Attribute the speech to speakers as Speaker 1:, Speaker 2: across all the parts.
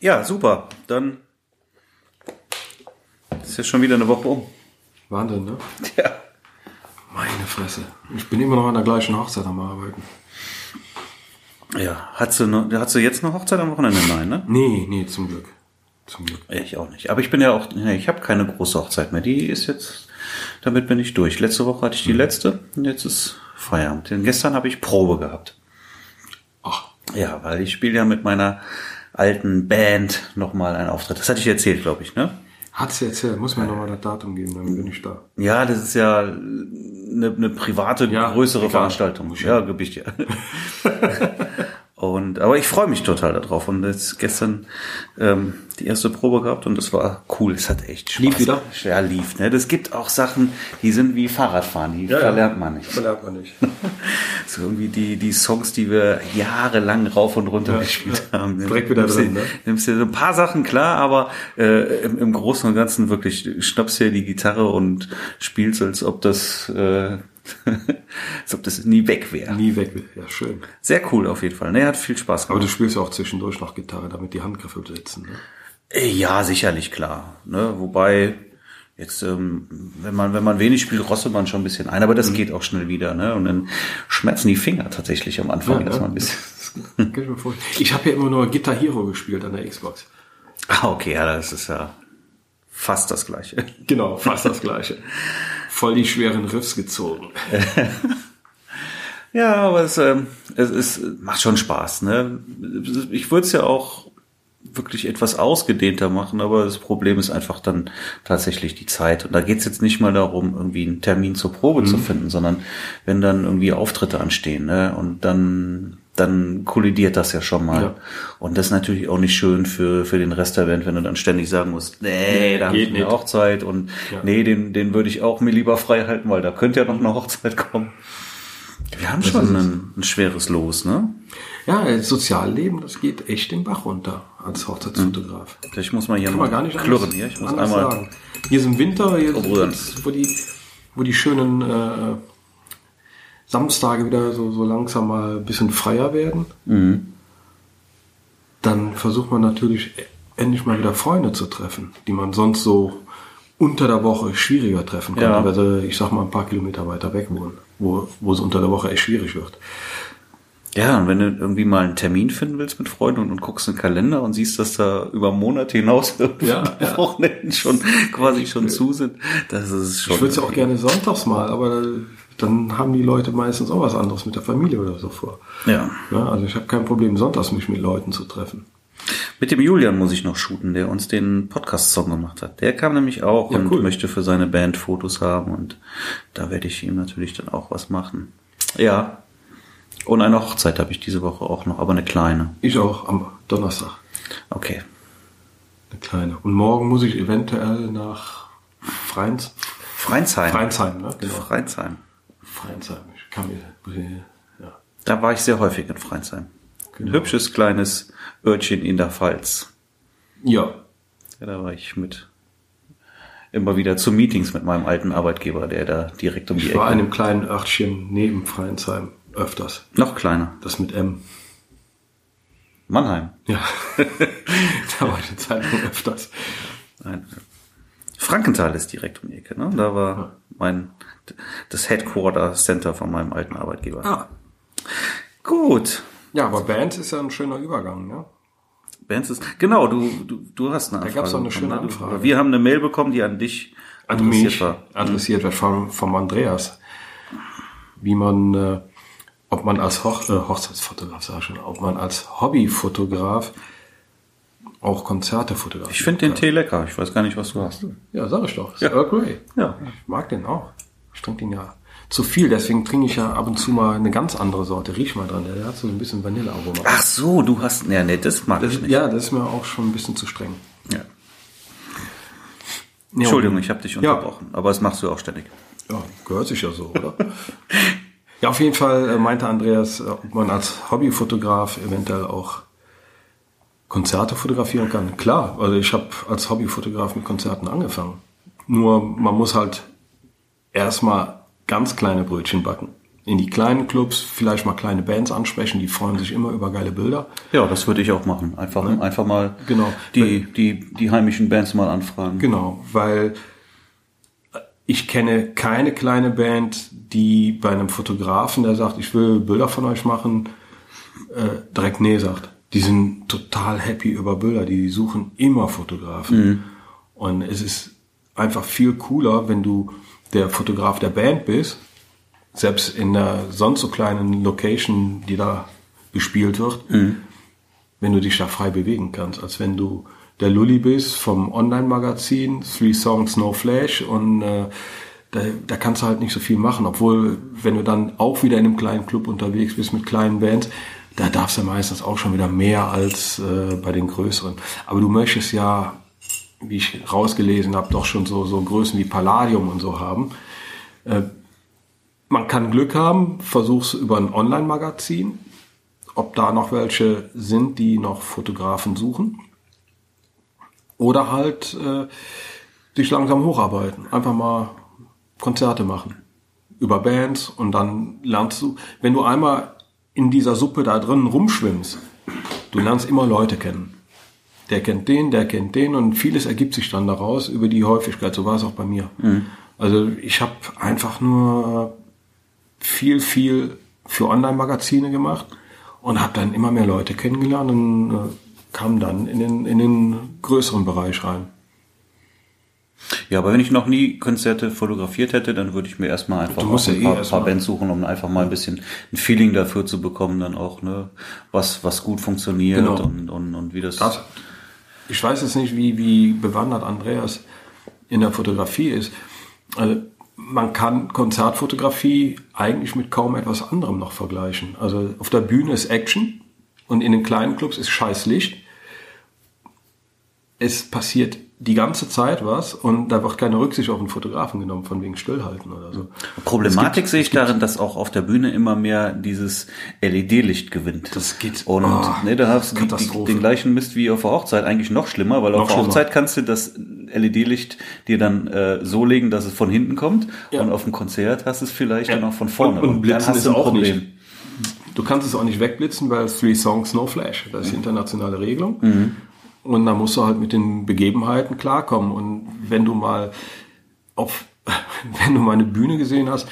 Speaker 1: Ja, super. Dann ist ja schon wieder eine Woche um.
Speaker 2: Wahnsinn, ne?
Speaker 1: Ja.
Speaker 2: Meine Fresse. Ich bin immer noch an der gleichen Hochzeit am Arbeiten.
Speaker 1: Ja. Hast du, noch, hast du jetzt eine Hochzeit am Wochenende? Nein, ne?
Speaker 2: Nee, nee, zum Glück. Zum Glück.
Speaker 1: Ich auch nicht. Aber ich bin ja auch, nee, ich habe keine große Hochzeit mehr. Die ist jetzt, damit bin ich durch. Letzte Woche hatte ich die letzte und jetzt ist Feierabend. Denn gestern habe ich Probe gehabt.
Speaker 2: Ach,
Speaker 1: Ja, weil ich spiele ja mit meiner alten Band nochmal einen Auftritt. Das hatte ich erzählt, glaube ich, ne?
Speaker 2: hat sie erzählt. Muss mir nochmal das Datum geben, dann bin ich da.
Speaker 1: Ja, das ist ja eine, eine private,
Speaker 2: Ja,
Speaker 1: größere
Speaker 2: klar.
Speaker 1: Veranstaltung. Ja, Gebicht, ja. Und, aber ich freue mich total darauf. Und jetzt gestern ähm, die erste Probe gehabt und das war cool. Es hat echt Spaß.
Speaker 2: Lief wieder?
Speaker 1: Ja, lief. Ne? Das gibt auch Sachen, die sind wie Fahrradfahren, die verlernt man nicht.
Speaker 2: Verlernt man nicht.
Speaker 1: So irgendwie die, die Songs, die wir jahrelang rauf und runter gespielt haben.
Speaker 2: Direkt wieder
Speaker 1: Nimmst
Speaker 2: drin,
Speaker 1: dir-
Speaker 2: ne?
Speaker 1: Nimmst dir so ein paar Sachen klar, aber äh, im, im Großen und Ganzen wirklich schnappst dir die Gitarre und spielst, als ob das, äh, als ob das nie weg wäre.
Speaker 2: Nie weg. Ja, schön.
Speaker 1: Sehr cool auf jeden Fall. Ne, hat viel Spaß
Speaker 2: Aber
Speaker 1: gemacht.
Speaker 2: du spielst ja auch zwischendurch noch Gitarre, damit die Handgriffe sitzen. Ne?
Speaker 1: Äh, Ja, sicherlich klar. Ne? Wobei jetzt, ähm, wenn man wenn man wenig spielt, rostet man schon ein bisschen ein, aber
Speaker 2: Mhm.
Speaker 1: das geht auch schnell wieder. Ne? Und dann schmerzen die Finger tatsächlich am Anfang
Speaker 2: Ja,
Speaker 1: erstmal ein bisschen.
Speaker 2: Ich. Ich habe ja immer nur Guitar Hero gespielt an der Xbox.
Speaker 1: Ah, okay, ja, das ist ja fast das Gleiche.
Speaker 2: Genau, fast das gleiche. Voll die schweren Riffs gezogen.
Speaker 1: Ja, aber es, ähm, es, es macht schon Spaß. Ne? Ich würde es ja auch wirklich etwas ausgedehnter machen, aber das Problem ist einfach dann tatsächlich die Zeit. Und da geht's jetzt nicht mal darum, irgendwie einen Termin zur Probe zu finden, sondern wenn dann irgendwie Auftritte anstehen, ne? Und dann dann kollidiert das ja schon mal.
Speaker 2: Ja.
Speaker 1: Und das ist natürlich auch nicht schön für, für den Rest der Band, wenn du dann ständig sagen musst, nee, da habe ich eine. Hochzeit und
Speaker 2: Ja.
Speaker 1: nee, den, den würde ich auch mir lieber frei halten, weil da könnte ja noch eine Hochzeit kommen. Wir haben schon ein, ein schweres Los, ne?
Speaker 2: Ja, das Sozialleben, das geht echt den Bach runter als Hochzeitsfotograf.
Speaker 1: Ich muss mal hier
Speaker 2: Kann
Speaker 1: mal
Speaker 2: gar nicht
Speaker 1: klirren
Speaker 2: anders,
Speaker 1: hier. Ich muss einmal.
Speaker 2: sagen. Hier ist im Winter, hier
Speaker 1: Oh,
Speaker 2: wo die, wo die schönen äh, Samstage wieder so, so langsam mal ein bisschen freier werden,
Speaker 1: Mhm.
Speaker 2: dann versucht man natürlich endlich mal wieder Freunde zu treffen, die man sonst so unter der Woche schwieriger treffen konnte,
Speaker 1: Ja.
Speaker 2: weil sie, ich sag mal, ein paar Kilometer weiter weg wohnen, wo, wo es unter der Woche echt schwierig wird.
Speaker 1: Ja, und wenn du irgendwie mal einen Termin finden willst mit Freunden und, und guckst in den Kalender und siehst, dass da über Monate hinaus
Speaker 2: Ja,
Speaker 1: die
Speaker 2: ja.
Speaker 1: Wochenenden schon quasi schon zu sind, das ist schon.
Speaker 2: Ich würde es ja auch gerne sonntags mal, aber dann haben die Leute meistens auch was anderes mit der Familie oder so vor.
Speaker 1: Ja.
Speaker 2: Ja, also ich habe kein Problem, sonntags mich mit Leuten zu treffen.
Speaker 1: Mit dem Julian muss ich noch shooten, der uns den Podcast-Song gemacht hat. Der kam nämlich auch
Speaker 2: Ja,
Speaker 1: und
Speaker 2: cool.
Speaker 1: möchte für seine Band Fotos haben und da werde ich ihm natürlich dann auch was machen. Ja. Und eine Hochzeit habe ich diese Woche auch noch, aber eine kleine.
Speaker 2: Ich auch am Donnerstag,
Speaker 1: Okay.
Speaker 2: eine kleine. Und morgen muss ich eventuell nach Freins,
Speaker 1: Freinsheim.
Speaker 2: Freinsheim, ne? Genau.
Speaker 1: Freinsheim.
Speaker 2: Freinsheim. Ich kann mir, ja.
Speaker 1: Da war ich sehr häufig in Freinsheim. Ein
Speaker 2: Genau.
Speaker 1: hübsches kleines Örtchen in der Pfalz.
Speaker 2: ja,
Speaker 1: Ja, da war ich mit immer wieder zu Meetings mit meinem alten Arbeitgeber, der da direkt um die
Speaker 2: ich war
Speaker 1: Ecke.
Speaker 2: in einem kleinen Örtchen neben Freinsheim öfters.
Speaker 1: Noch kleiner.
Speaker 2: Das mit M.
Speaker 1: Mannheim.
Speaker 2: Ja, da war ich eine Zeit lang öfters.
Speaker 1: Nein. Frankenthal ist direkt um die Ecke. Ne? Da war mein das Headquarter Center von meinem alten Arbeitgeber.
Speaker 2: Ah.
Speaker 1: Gut.
Speaker 2: Ja, aber Bands ist ja ein schöner Übergang, ne?
Speaker 1: Bands ist genau. Du du du hast eine
Speaker 2: Da
Speaker 1: Anfrage.
Speaker 2: gab's doch eine
Speaker 1: bekommen,
Speaker 2: schöne
Speaker 1: ne?
Speaker 2: Anfrage.
Speaker 1: Wir haben eine Mail bekommen, die an dich
Speaker 2: an
Speaker 1: adressiert
Speaker 2: mich
Speaker 1: war.
Speaker 2: adressiert wird vom, vom Andreas. Wie man, äh, ob man als Hoch, äh, Hochzeitsfotograf, sag ich schon, ob man als Hobbyfotograf auch Konzerte fotografiert.
Speaker 1: Ich finde den Tee lecker. Ich weiß gar nicht, was du hast.
Speaker 2: Ja, sag ich doch.
Speaker 1: Ja.
Speaker 2: Earl Grey.
Speaker 1: Ja.
Speaker 2: Ich mag den auch. Ich trinke den ja zu viel, deswegen trinke ich ja ab und zu mal eine ganz andere Sorte. Riech mal dran, der hat so ein bisschen Vanillearoma.
Speaker 1: Ach so, du hast. Ja, nee, das mag
Speaker 2: Das,
Speaker 1: ich nicht.
Speaker 2: ja, das ist mir auch schon ein bisschen zu streng.
Speaker 1: Ja.
Speaker 2: Ja,
Speaker 1: Entschuldigung, ich habe dich
Speaker 2: Ja.
Speaker 1: unterbrochen. Aber das machst du auch ständig.
Speaker 2: Ja, gehört sich ja so, oder? ja, auf jeden Fall äh, meinte Andreas, äh, ob man als Hobbyfotograf eventuell auch Konzerte fotografieren kann. Klar, also ich habe als Hobbyfotograf mit Konzerten angefangen. Nur man muss halt erstmal ganz kleine Brötchen backen. in die kleinen Clubs vielleicht mal kleine Bands ansprechen, die freuen sich immer über geile Bilder.
Speaker 1: Ja, das würde ich auch machen. Einfach,
Speaker 2: Ne?
Speaker 1: einfach mal
Speaker 2: Genau.
Speaker 1: die, die, die heimischen Bands mal anfragen.
Speaker 2: Genau, weil ich kenne keine kleine Band, die bei einem Fotografen, der sagt, ich will Bilder von euch machen, äh, direkt nee sagt. Die sind total happy über Bilder, die suchen immer Fotografen. Und es ist einfach viel cooler, wenn du der Fotograf der Band bist, selbst in einer sonst so kleinen Location, die da bespielt wird, wenn du dich da frei bewegen kannst, als wenn du der Lulli bist vom Online-Magazin, Three Songs No Flash und äh, da, da kannst du halt nicht so viel machen, obwohl wenn du dann auch wieder in einem kleinen Club unterwegs bist mit kleinen Bands, da darfst du meistens auch schon wieder mehr als äh, bei den größeren. Aber du möchtest ja, wie ich rausgelesen habe, doch schon so, so Größen wie Palladium und so haben. Äh, man kann Glück haben, versuch's über ein Online-Magazin, ob da noch welche sind, die noch Fotografen suchen. Oder halt äh, sich langsam hocharbeiten. Einfach mal Konzerte machen. Über Bands und dann lernst du, wenn du einmal in dieser Suppe da drin rumschwimmst, du lernst immer Leute kennen. Der kennt den, der kennt den und vieles ergibt sich dann daraus über die Häufigkeit. So war es auch bei mir. Also ich habe einfach nur viel, viel für Online-Magazine gemacht und habe dann immer mehr Leute kennengelernt und äh, kam dann in den, in den größeren Bereich rein.
Speaker 1: Ja, aber wenn ich noch nie Konzerte fotografiert hätte, dann würde ich mir erstmal einfach auch
Speaker 2: ja
Speaker 1: ein
Speaker 2: eh
Speaker 1: paar, paar Bands suchen, um einfach mal ein bisschen ein Feeling dafür zu bekommen, dann auch, ne, was, was gut funktioniert
Speaker 2: Genau.
Speaker 1: und, und, und wie das.
Speaker 2: Das, ich weiß jetzt nicht, wie, wie bewandert Andreas in der Fotografie ist. Also man kann Konzertfotografie eigentlich mit kaum etwas anderem noch vergleichen. Also auf der Bühne ist Action und in den kleinen Clubs ist scheiß Licht. Es passiert die ganze Zeit was und da wird keine Rücksicht auf den Fotografen genommen, von wegen Stillhalten oder so.
Speaker 1: Problematik sehe ich darin, dass auch auf der Bühne immer mehr dieses LED-Licht gewinnt.
Speaker 2: Das geht-
Speaker 1: Und
Speaker 2: oh,
Speaker 1: ne, da hast du die, den gleichen Mist wie auf der Hochzeit, eigentlich noch schlimmer, weil
Speaker 2: Noch
Speaker 1: auf der
Speaker 2: schlimmer.
Speaker 1: Hochzeit kannst du das LED-Licht dir dann äh, so legen, dass es von hinten kommt
Speaker 2: Ja.
Speaker 1: und auf dem Konzert hast du es vielleicht
Speaker 2: Ja.
Speaker 1: dann auch von vorne.
Speaker 2: Und- und
Speaker 1: dann
Speaker 2: Blitzen
Speaker 1: hast
Speaker 2: ist
Speaker 1: du ein
Speaker 2: auch
Speaker 1: Problem.
Speaker 2: nicht. Du kannst es auch nicht wegblitzen, weil Three Songs No Flash. Das ist die internationale Regelung.
Speaker 1: Mhm.
Speaker 2: Und da musst du halt mit den Begebenheiten klarkommen. Und wenn du mal auf, wenn du mal eine Bühne gesehen hast,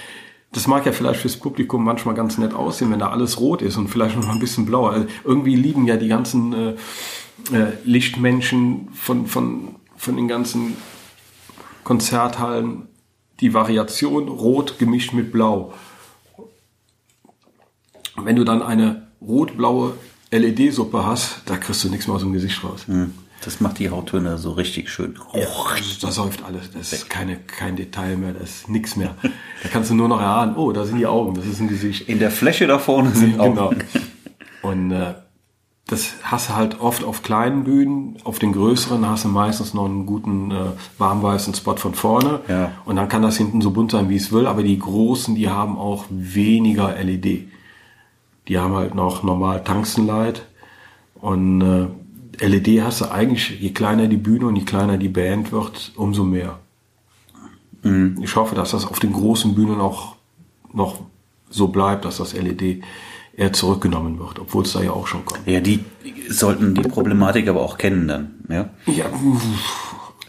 Speaker 2: das mag ja vielleicht fürs Publikum manchmal ganz nett aussehen, wenn da alles rot ist und vielleicht noch mal ein bisschen blauer. Also irgendwie lieben ja die ganzen äh, äh, Lichtmenschen von, von, von den ganzen Konzerthallen die Variation rot gemischt mit blau. Wenn du dann eine rot-blaue LED-Suppe hast, da kriegst du nichts mehr aus dem Gesicht raus.
Speaker 1: Hm. Das macht die Hauttöne so richtig schön.
Speaker 2: Da säuft alles. Das ist keine, kein Detail mehr, das ist nichts mehr. Da kannst du nur noch erahnen, oh, da sind die Augen, das ist ein Gesicht.
Speaker 1: In der Fläche da vorne sind auch
Speaker 2: Genau. Und äh, das hast du halt oft auf kleinen Bühnen, auf den größeren hast du meistens noch einen guten äh, warmweißen Spot von vorne.
Speaker 1: Ja.
Speaker 2: Und dann kann das hinten so bunt sein, wie es will, aber die großen, die haben auch weniger LED. Die haben halt noch normal Tungstenlight. Und äh, LED hast du eigentlich, je kleiner die Bühne und je kleiner die Band wird, umso mehr. Ich hoffe, dass das auf den großen Bühnen auch noch so bleibt, dass das LED eher zurückgenommen wird, obwohl es da ja auch schon kommt.
Speaker 1: Ja, die sollten die Problematik aber auch kennen dann. Ja,
Speaker 2: Ja,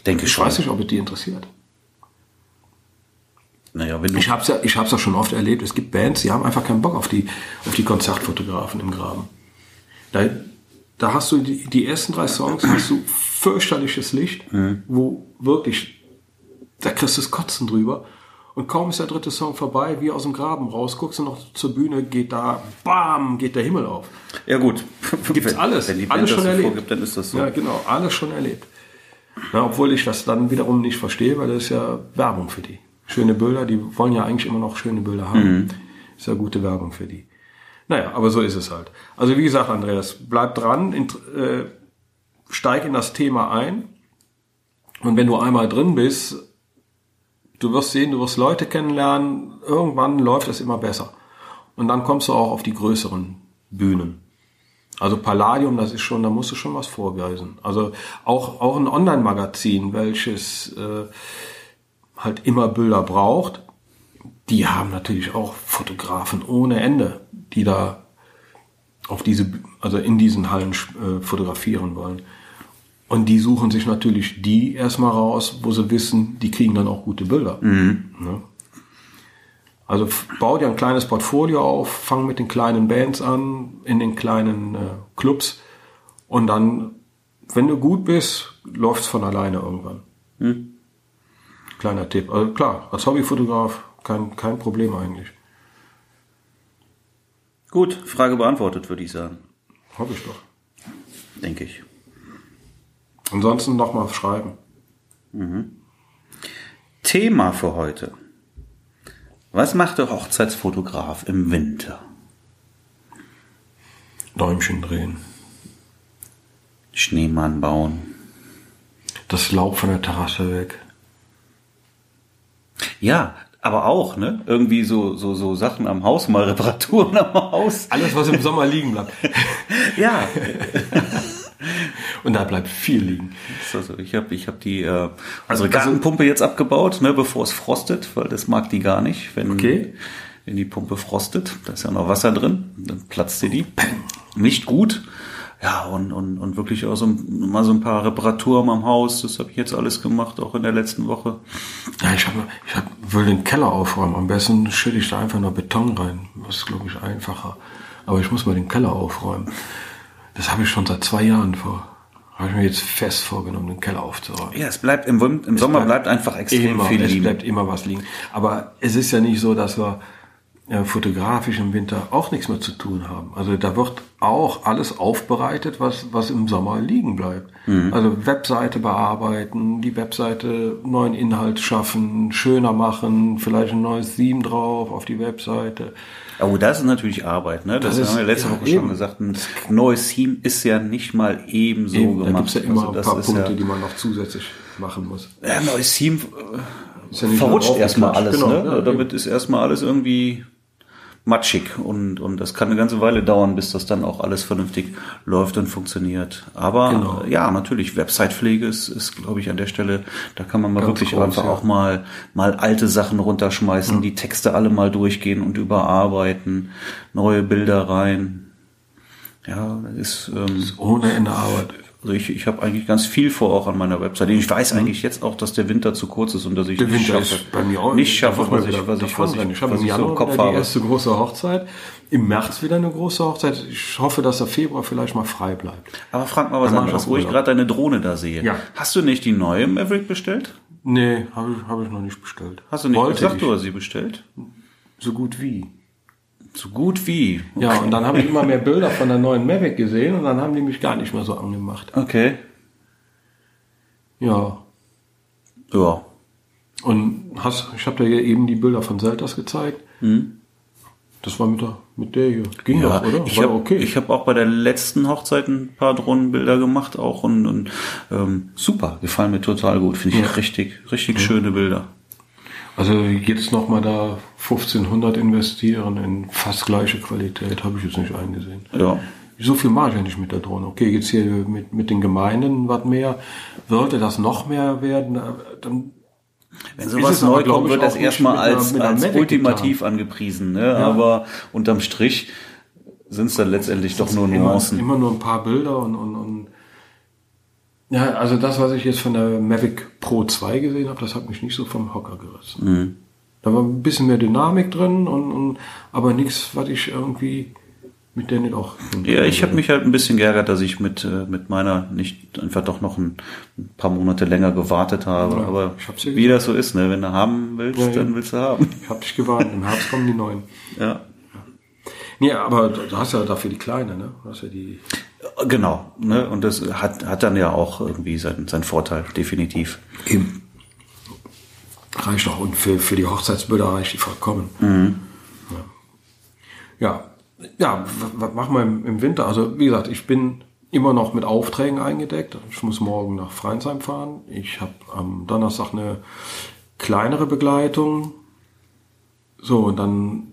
Speaker 1: denke
Speaker 2: ich
Speaker 1: schon.
Speaker 2: weiß nicht, ob es die interessiert.
Speaker 1: Naja, wenn
Speaker 2: Ich habe es ja, ich hab's ja schon oft erlebt. Es gibt Bands, die haben einfach keinen Bock auf die, auf die Konzertfotografen im Graben. Da, da hast du die, die ersten drei Songs, hast du fürchterliches Licht, wo wirklich, da kriegst du das Kotzen drüber. Und kaum ist der dritte Song vorbei, wie aus dem Graben raus, guckst du noch zur Bühne, geht da, bam, geht der Himmel auf.
Speaker 1: ja gut,
Speaker 2: Gibt's alles.
Speaker 1: Wenn die
Speaker 2: alles
Speaker 1: Band
Speaker 2: schon
Speaker 1: das so
Speaker 2: erlebt.
Speaker 1: vorgibt, dann ist das so.
Speaker 2: Ja, genau, alles schon erlebt. Na, obwohl ich das dann wiederum nicht verstehe, weil das ist ja Werbung für die. Schöne Bilder, die wollen ja eigentlich immer noch schöne Bilder haben.
Speaker 1: Mhm.
Speaker 2: Ist ja gute Werbung für die. Naja, aber so ist es halt. Also wie gesagt, Andreas, bleib dran, int- äh, steig in das Thema ein. Und wenn du einmal drin bist, du wirst sehen, du wirst Leute kennenlernen, irgendwann läuft es immer besser. Und dann kommst du auch auf die größeren Bühnen. Also Palladium, das ist schon, da musst du schon was vorweisen. Also auch, auch ein Online-Magazin, welches äh, halt immer Bilder braucht, die haben natürlich auch Fotografen ohne Ende, die da auf diese, also in diesen Hallen äh, fotografieren wollen. Und die suchen sich natürlich die erstmal raus, wo sie wissen, die kriegen dann auch gute Bilder. Mhm. Ne? Also bau dir ein kleines Portfolio auf, fang mit den kleinen Bands an, in den kleinen äh, Clubs und dann, wenn du gut bist, läuft's von alleine irgendwann. Mhm. Kleiner Tipp. Also klar, als Hobbyfotograf kein, kein Problem eigentlich.
Speaker 1: Gut, Frage beantwortet, würde ich sagen.
Speaker 2: Hoffe ich doch.
Speaker 1: Denke ich.
Speaker 2: Ansonsten nochmal schreiben.
Speaker 1: Mhm. Thema für heute. Was macht der Hochzeitsfotograf im Winter?
Speaker 2: Däumchen drehen.
Speaker 1: Schneemann bauen.
Speaker 2: Das Laub von der Terrasse weg.
Speaker 1: Ja, aber auch, ne? Irgendwie so, so, so Sachen am Haus, mal Reparaturen am Haus.
Speaker 2: Alles, was im Sommer liegen bleibt.
Speaker 1: ja.
Speaker 2: Und da bleibt viel liegen.
Speaker 1: Also ich habe ich hab die äh, unsere Gartenpumpe jetzt abgebaut, ne, bevor es frostet, weil das mag die gar nicht, wenn,
Speaker 2: okay.
Speaker 1: wenn die Pumpe frostet. Da ist ja noch Wasser drin, dann platzt sie die. Nicht gut. Ja, und, und, und wirklich auch so mal so ein paar Reparaturen am Haus. Das habe ich jetzt alles gemacht, auch in der letzten Woche.
Speaker 2: Ja, ich, hab, ich hab, will den Keller aufräumen. Am besten schütte ich da einfach nur Beton rein. Das ist, glaube ich, einfacher. Aber ich muss mal den Keller aufräumen. Das habe ich schon seit zwei Jahren vor. Habe ich mir jetzt fest vorgenommen, den Keller aufzuräumen.
Speaker 1: Ja, es bleibt im, im Sommer bleibt, bleibt, einfach extrem
Speaker 2: immer,
Speaker 1: viel
Speaker 2: liegen.
Speaker 1: Es
Speaker 2: bleibt immer was liegen. Aber es ist ja nicht so, dass wir äh, fotografisch im Winter auch nichts mehr zu tun haben. Also da wird auch alles aufbereitet, was, was im Sommer liegen bleibt. Mhm. Also Webseite bearbeiten, die Webseite neuen Inhalt schaffen, schöner machen, vielleicht ein neues Theme drauf auf die Webseite.
Speaker 1: Oh, das ist natürlich Arbeit, ne? Das, das haben wir letzte ja, Woche eben. schon gesagt. Ein neues Theme ist ja nicht mal eben so eben, gemacht. Da
Speaker 2: gibt's ja immer also, ein paar Punkte, ja, die man noch zusätzlich machen muss.
Speaker 1: Ja, ein neues Theme äh, ja verrutscht erstmal alles, genau, ne? Ja, Damit eben. ist erstmal alles irgendwie matschig und, und das kann eine ganze Weile dauern, bis das dann auch alles vernünftig läuft und funktioniert. Aber genau. ja, natürlich, Websitepflege ist, ist glaube ich, an der Stelle, da kann man mal Ganz wirklich groß, einfach ja. auch mal, mal alte Sachen runterschmeißen, mhm. die Texte alle mal durchgehen und überarbeiten, neue Bilder rein. Ja, ist, ähm, ist
Speaker 2: ohne Ende Arbeit.
Speaker 1: Also ich, ich habe eigentlich ganz viel vor auch an meiner Webseite. Ich weiß eigentlich jetzt auch, dass der Winter zu kurz ist und dass ich
Speaker 2: der nicht Winter schaffe, bei mir auch,
Speaker 1: nicht schaffe, was ich, was ich, was
Speaker 2: ich, ich habe im Januar so im Kopf habe. die erste große Hochzeit. Im März wieder eine große Hochzeit. Ich hoffe, dass der Februar vielleicht mal frei bleibt.
Speaker 1: Aber frag mal was anderes, wo ich gerade deine Drohne da sehe. Ja. Hast du nicht die neue Maverick bestellt?
Speaker 2: Nee, habe ich, hab ich noch nicht bestellt.
Speaker 1: Hast du nicht Wollte gesagt, ich. du hast sie bestellt?
Speaker 2: So gut wie.
Speaker 1: So gut wie.
Speaker 2: Okay. Ja, und dann habe ich immer mehr Bilder von der neuen Mavic gesehen und dann haben die mich gar nicht mehr so angemacht.
Speaker 1: Okay.
Speaker 2: Ja.
Speaker 1: Ja.
Speaker 2: Und hast, ich habe dir eben die Bilder von Seltas gezeigt. Mhm. Das war mit der, mit der hier.
Speaker 1: Ging ja, doch, oder? Ich habe okay. Ich hab auch bei der letzten Hochzeit ein paar Drohnenbilder gemacht auch und, und ähm, super, gefallen mir total gut. Finde ich ja. richtig, richtig ja. schöne Bilder.
Speaker 2: Also jetzt nochmal da 1500 investieren in fast gleiche Qualität, habe ich jetzt nicht eingesehen.
Speaker 1: Ja.
Speaker 2: So viel mache ich ja nicht mit der Drohne. Okay, jetzt hier mit, mit den Gemeinden was mehr. Sollte das noch mehr werden, äh, dann
Speaker 1: wenn sowas neu kommt, wird das erstmal als, als ultimativ getan. angepriesen. Ne? Ja. Aber unterm Strich sind es dann letztendlich doch nur Nuancen.
Speaker 2: Immer, immer nur ein paar Bilder und, und, und ja, also das, was ich jetzt von der Mavic Pro 2 gesehen habe, das hat mich nicht so vom Hocker gerissen. Mhm. Da war ein bisschen mehr Dynamik drin und, und aber nichts, was ich irgendwie mit der nicht auch.
Speaker 1: Ja, ich habe mich halt ein bisschen geärgert, dass ich mit äh, mit meiner nicht einfach doch noch ein, ein paar Monate länger gewartet habe. Ja, aber ja wie das so ist, ne, wenn du haben willst, ja, dann willst du haben.
Speaker 2: Ich habe dich gewartet. Im Herbst kommen die neuen.
Speaker 1: Ja.
Speaker 2: Nee, aber du hast ja dafür die kleine, ne? Du hast ja die.
Speaker 1: Genau, ne? Und das hat, hat dann ja auch irgendwie seinen, seinen Vorteil, definitiv.
Speaker 2: Eben. Reicht auch. Und für, für die Hochzeitsbilder reicht die vollkommen. Mhm. Ja. ja. was machen wir im, Winter? Also, wie gesagt, ich bin immer noch mit Aufträgen eingedeckt. Ich muss morgen nach Freinsheim fahren. Ich habe am Donnerstag eine kleinere Begleitung. So, und dann,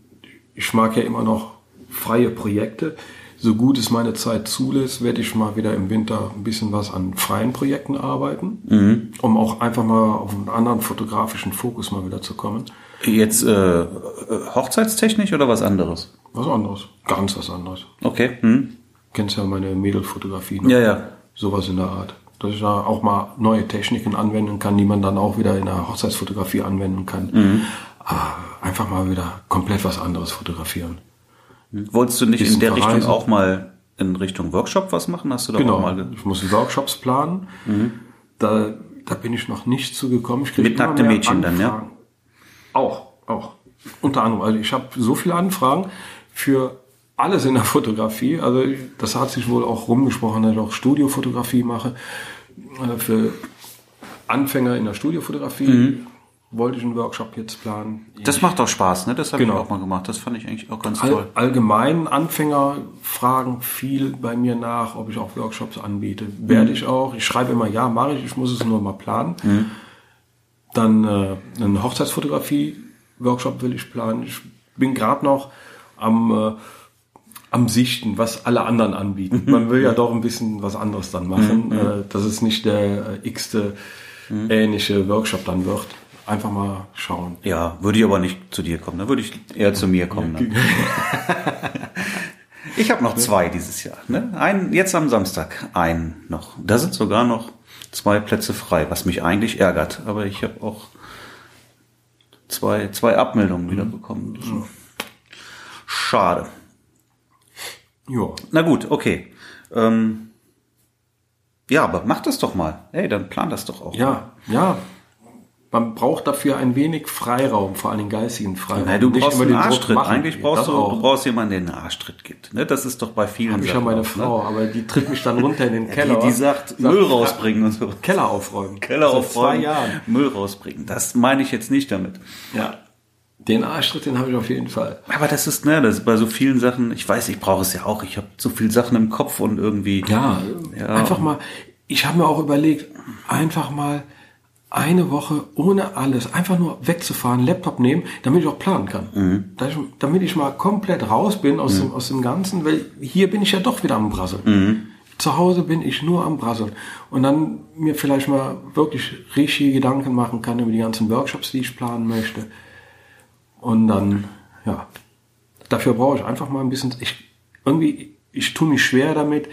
Speaker 2: ich mag ja immer noch freie Projekte so gut es meine Zeit zulässt, werde ich mal wieder im Winter ein bisschen was an freien Projekten arbeiten,
Speaker 1: Mhm.
Speaker 2: um auch einfach mal auf einen anderen fotografischen Fokus mal wieder zu kommen.
Speaker 1: Jetzt äh, äh, hochzeitstechnisch oder was anderes?
Speaker 2: Was anderes, ganz was anderes.
Speaker 1: Okay. Hm.
Speaker 2: Kennst ja meine Mädelfotografie. ne?
Speaker 1: Ja, ja.
Speaker 2: Sowas in der Art. Dass ich da auch mal neue Techniken anwenden kann, die man dann auch wieder in der Hochzeitsfotografie anwenden kann.
Speaker 1: Mhm.
Speaker 2: Ah, einfach mal wieder komplett was anderes fotografieren.
Speaker 1: Wolltest du nicht in der Richtung auch mal in Richtung Workshop was machen? Hast du da
Speaker 2: Genau.
Speaker 1: auch mal
Speaker 2: Ich muss Workshops planen. Da, da bin ich noch nicht zugekommen. Ich
Speaker 1: Mit nacktem
Speaker 2: mehr
Speaker 1: Mädchen dann, ja?
Speaker 2: Anfragen. Auch, auch. Unter anderem. Also ich habe so viele Anfragen für alles in der Fotografie. Also das hat sich wohl auch rumgesprochen, dass ich auch Studiofotografie mache. Äh, Für Anfänger in der Studiofotografie
Speaker 1: Mhm.
Speaker 2: Wollte ich einen Workshop jetzt planen.
Speaker 1: Das macht doch Spaß, ne? Das habe
Speaker 2: Genau.
Speaker 1: ich auch mal gemacht. Das fand ich eigentlich auch ganz
Speaker 2: All,
Speaker 1: toll.
Speaker 2: allgemein Anfänger fragen viel bei mir nach, ob ich auch Workshops anbiete. Werde ich auch. Ich schreibe immer, ja, mache ich, ich muss es nur mal planen. Dann äh, einen Hochzeitsfotografie-Workshop will ich planen. Ich bin gerade noch am, äh, am Sichten, was alle anderen anbieten. Man will ja doch ein bisschen was anderes dann machen, äh, dass es nicht der äh, x-te ähnliche Workshop dann wird. Einfach mal schauen.
Speaker 1: Ja, würde ich aber nicht zu dir kommen. Da würde ich eher zu mir kommen. Dann. Ich habe noch zwei dieses Jahr. Ne? Ein, jetzt am Samstag ein noch. Da sind sogar noch zwei Plätze frei, was mich eigentlich ärgert. Aber ich habe auch zwei, zwei Abmeldungen wieder bekommen. Das ist Schade.
Speaker 2: Ja.
Speaker 1: Na gut, okay. Ähm, ja, aber mach das doch mal. Ey, dann plan das doch auch.
Speaker 2: Ja, ja. Man braucht dafür ein wenig Freiraum, vor allem geistigen Freiraum.
Speaker 1: Na, du brauchst einen Arschtritt. Eigentlich brauchst du, du brauchst jemanden, der einen Arschtritt gibt. Ne? Das ist doch bei vielen
Speaker 2: Hab ich ja meine
Speaker 1: auch, ne?
Speaker 2: Frau, aber die tritt mich dann runter in den Keller.
Speaker 1: Die, die sagt, Müll rausbringen und so.
Speaker 2: Keller aufräumen.
Speaker 1: Keller
Speaker 2: Seit
Speaker 1: aufräumen,
Speaker 2: zwei Jahren.
Speaker 1: Müll rausbringen. Das meine ich jetzt nicht damit.
Speaker 2: Ja. Den Arschtritt, den habe ich auf jeden Fall.
Speaker 1: Aber das ist, ne, das ist bei so vielen Sachen, ich weiß, ich brauche es ja auch. Ich habe so viele Sachen im Kopf und irgendwie.
Speaker 2: Ja,
Speaker 1: Ja.
Speaker 2: einfach mal, ich habe mir auch überlegt, einfach mal eine Woche ohne alles, einfach nur wegzufahren, Laptop nehmen, damit ich auch planen kann.
Speaker 1: Mhm.
Speaker 2: Damit ich mal komplett raus bin aus, dem, aus dem Ganzen, weil hier bin ich ja doch wieder am Brasseln.
Speaker 1: Mhm.
Speaker 2: Zu Hause bin ich nur am Brasseln. Und dann mir vielleicht mal wirklich richtige Gedanken machen kann über die ganzen Workshops, die ich planen möchte. Und dann, ja, dafür brauche ich einfach mal ein bisschen, ich, irgendwie, ich tue mich schwer damit,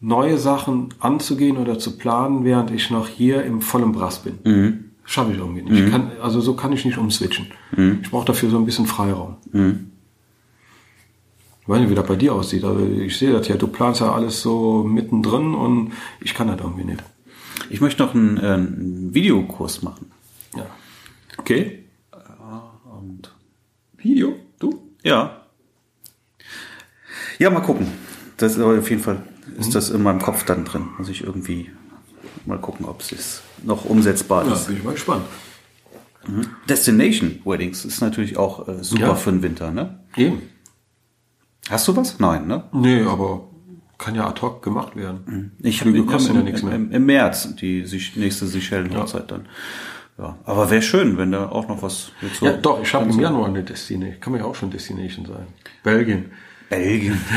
Speaker 2: neue Sachen anzugehen oder zu planen, während ich noch hier im vollen Brass bin. Schaffe ich irgendwie nicht. Ich kann, also so kann ich nicht umswitchen. Ich brauche dafür so ein bisschen Freiraum. Ich weiß nicht, wie das bei dir aussieht. Also ich sehe das ja, du planst ja alles so mittendrin und ich kann das irgendwie nicht.
Speaker 1: Ich möchte noch einen, äh, einen Videokurs machen.
Speaker 2: Ja. Okay.
Speaker 1: Und
Speaker 2: Video? Du?
Speaker 1: ja. Ja, mal gucken. Das ist aber auf jeden Fall ist das in meinem Kopf dann drin. Muss ich irgendwie mal gucken, ob es noch umsetzbar
Speaker 2: Ja,
Speaker 1: ist.
Speaker 2: bin ich mal gespannt.
Speaker 1: Destination Weddings ist natürlich auch äh, super
Speaker 2: Ja.
Speaker 1: für den Winter, ne?
Speaker 2: Eben.
Speaker 1: Hast du was? Nein, ne?
Speaker 2: Nee, aber kann ja ad hoc gemacht werden.
Speaker 1: Ich habe im,
Speaker 2: ja
Speaker 1: im,
Speaker 2: nichts mehr.
Speaker 1: im, im März die sich, nächste Seychellen-Hochzeit dann. Ja, aber wäre schön, wenn da auch noch was jetzt so
Speaker 2: Ja, doch, ich habe im Januar eine Destination. Kann man ja auch schon Destination sein. Belgien.
Speaker 1: Belgien.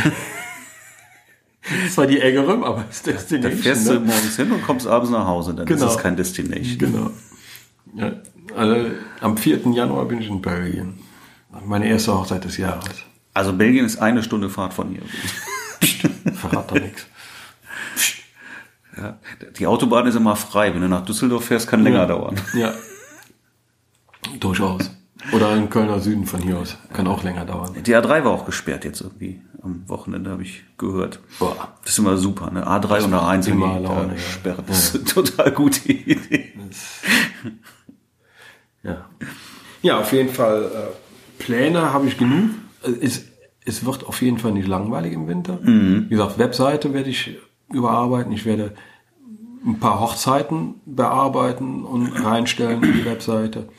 Speaker 2: Zwar die engere, aber es ist
Speaker 1: Da
Speaker 2: Destination.
Speaker 1: fährst du
Speaker 2: ne?
Speaker 1: morgens hin und kommst abends nach Hause, dann
Speaker 2: Genau.
Speaker 1: ist es kein Destination.
Speaker 2: Genau. Ja, also am 4. Januar bin ich in Belgien. Meine erste Hochzeit des Jahres.
Speaker 1: Also Belgien ist eine Stunde Fahrt von hier.
Speaker 2: Verrat doch nichts.
Speaker 1: Ja, die Autobahn ist immer frei. Wenn du nach Düsseldorf fährst, kann länger
Speaker 2: Ja.
Speaker 1: dauern.
Speaker 2: Ja. Durchaus. Oder in Kölner Süden von hier aus. Kann auch länger dauern.
Speaker 1: Die A3 war auch gesperrt jetzt irgendwie am Wochenende, habe ich gehört.
Speaker 2: Boah.
Speaker 1: Das ist immer super, ne? A3 und A1 sind
Speaker 2: immer Laune, ja.
Speaker 1: sperren. Das ist eine total gute Idee.
Speaker 2: Ja. Ja, auf jeden Fall. Äh, Pläne habe ich genug. Äh, Es, es wird auf jeden Fall nicht langweilig im Winter. Wie gesagt, Webseite werde ich überarbeiten. Ich werde ein paar Hochzeiten bearbeiten und reinstellen in die Webseite.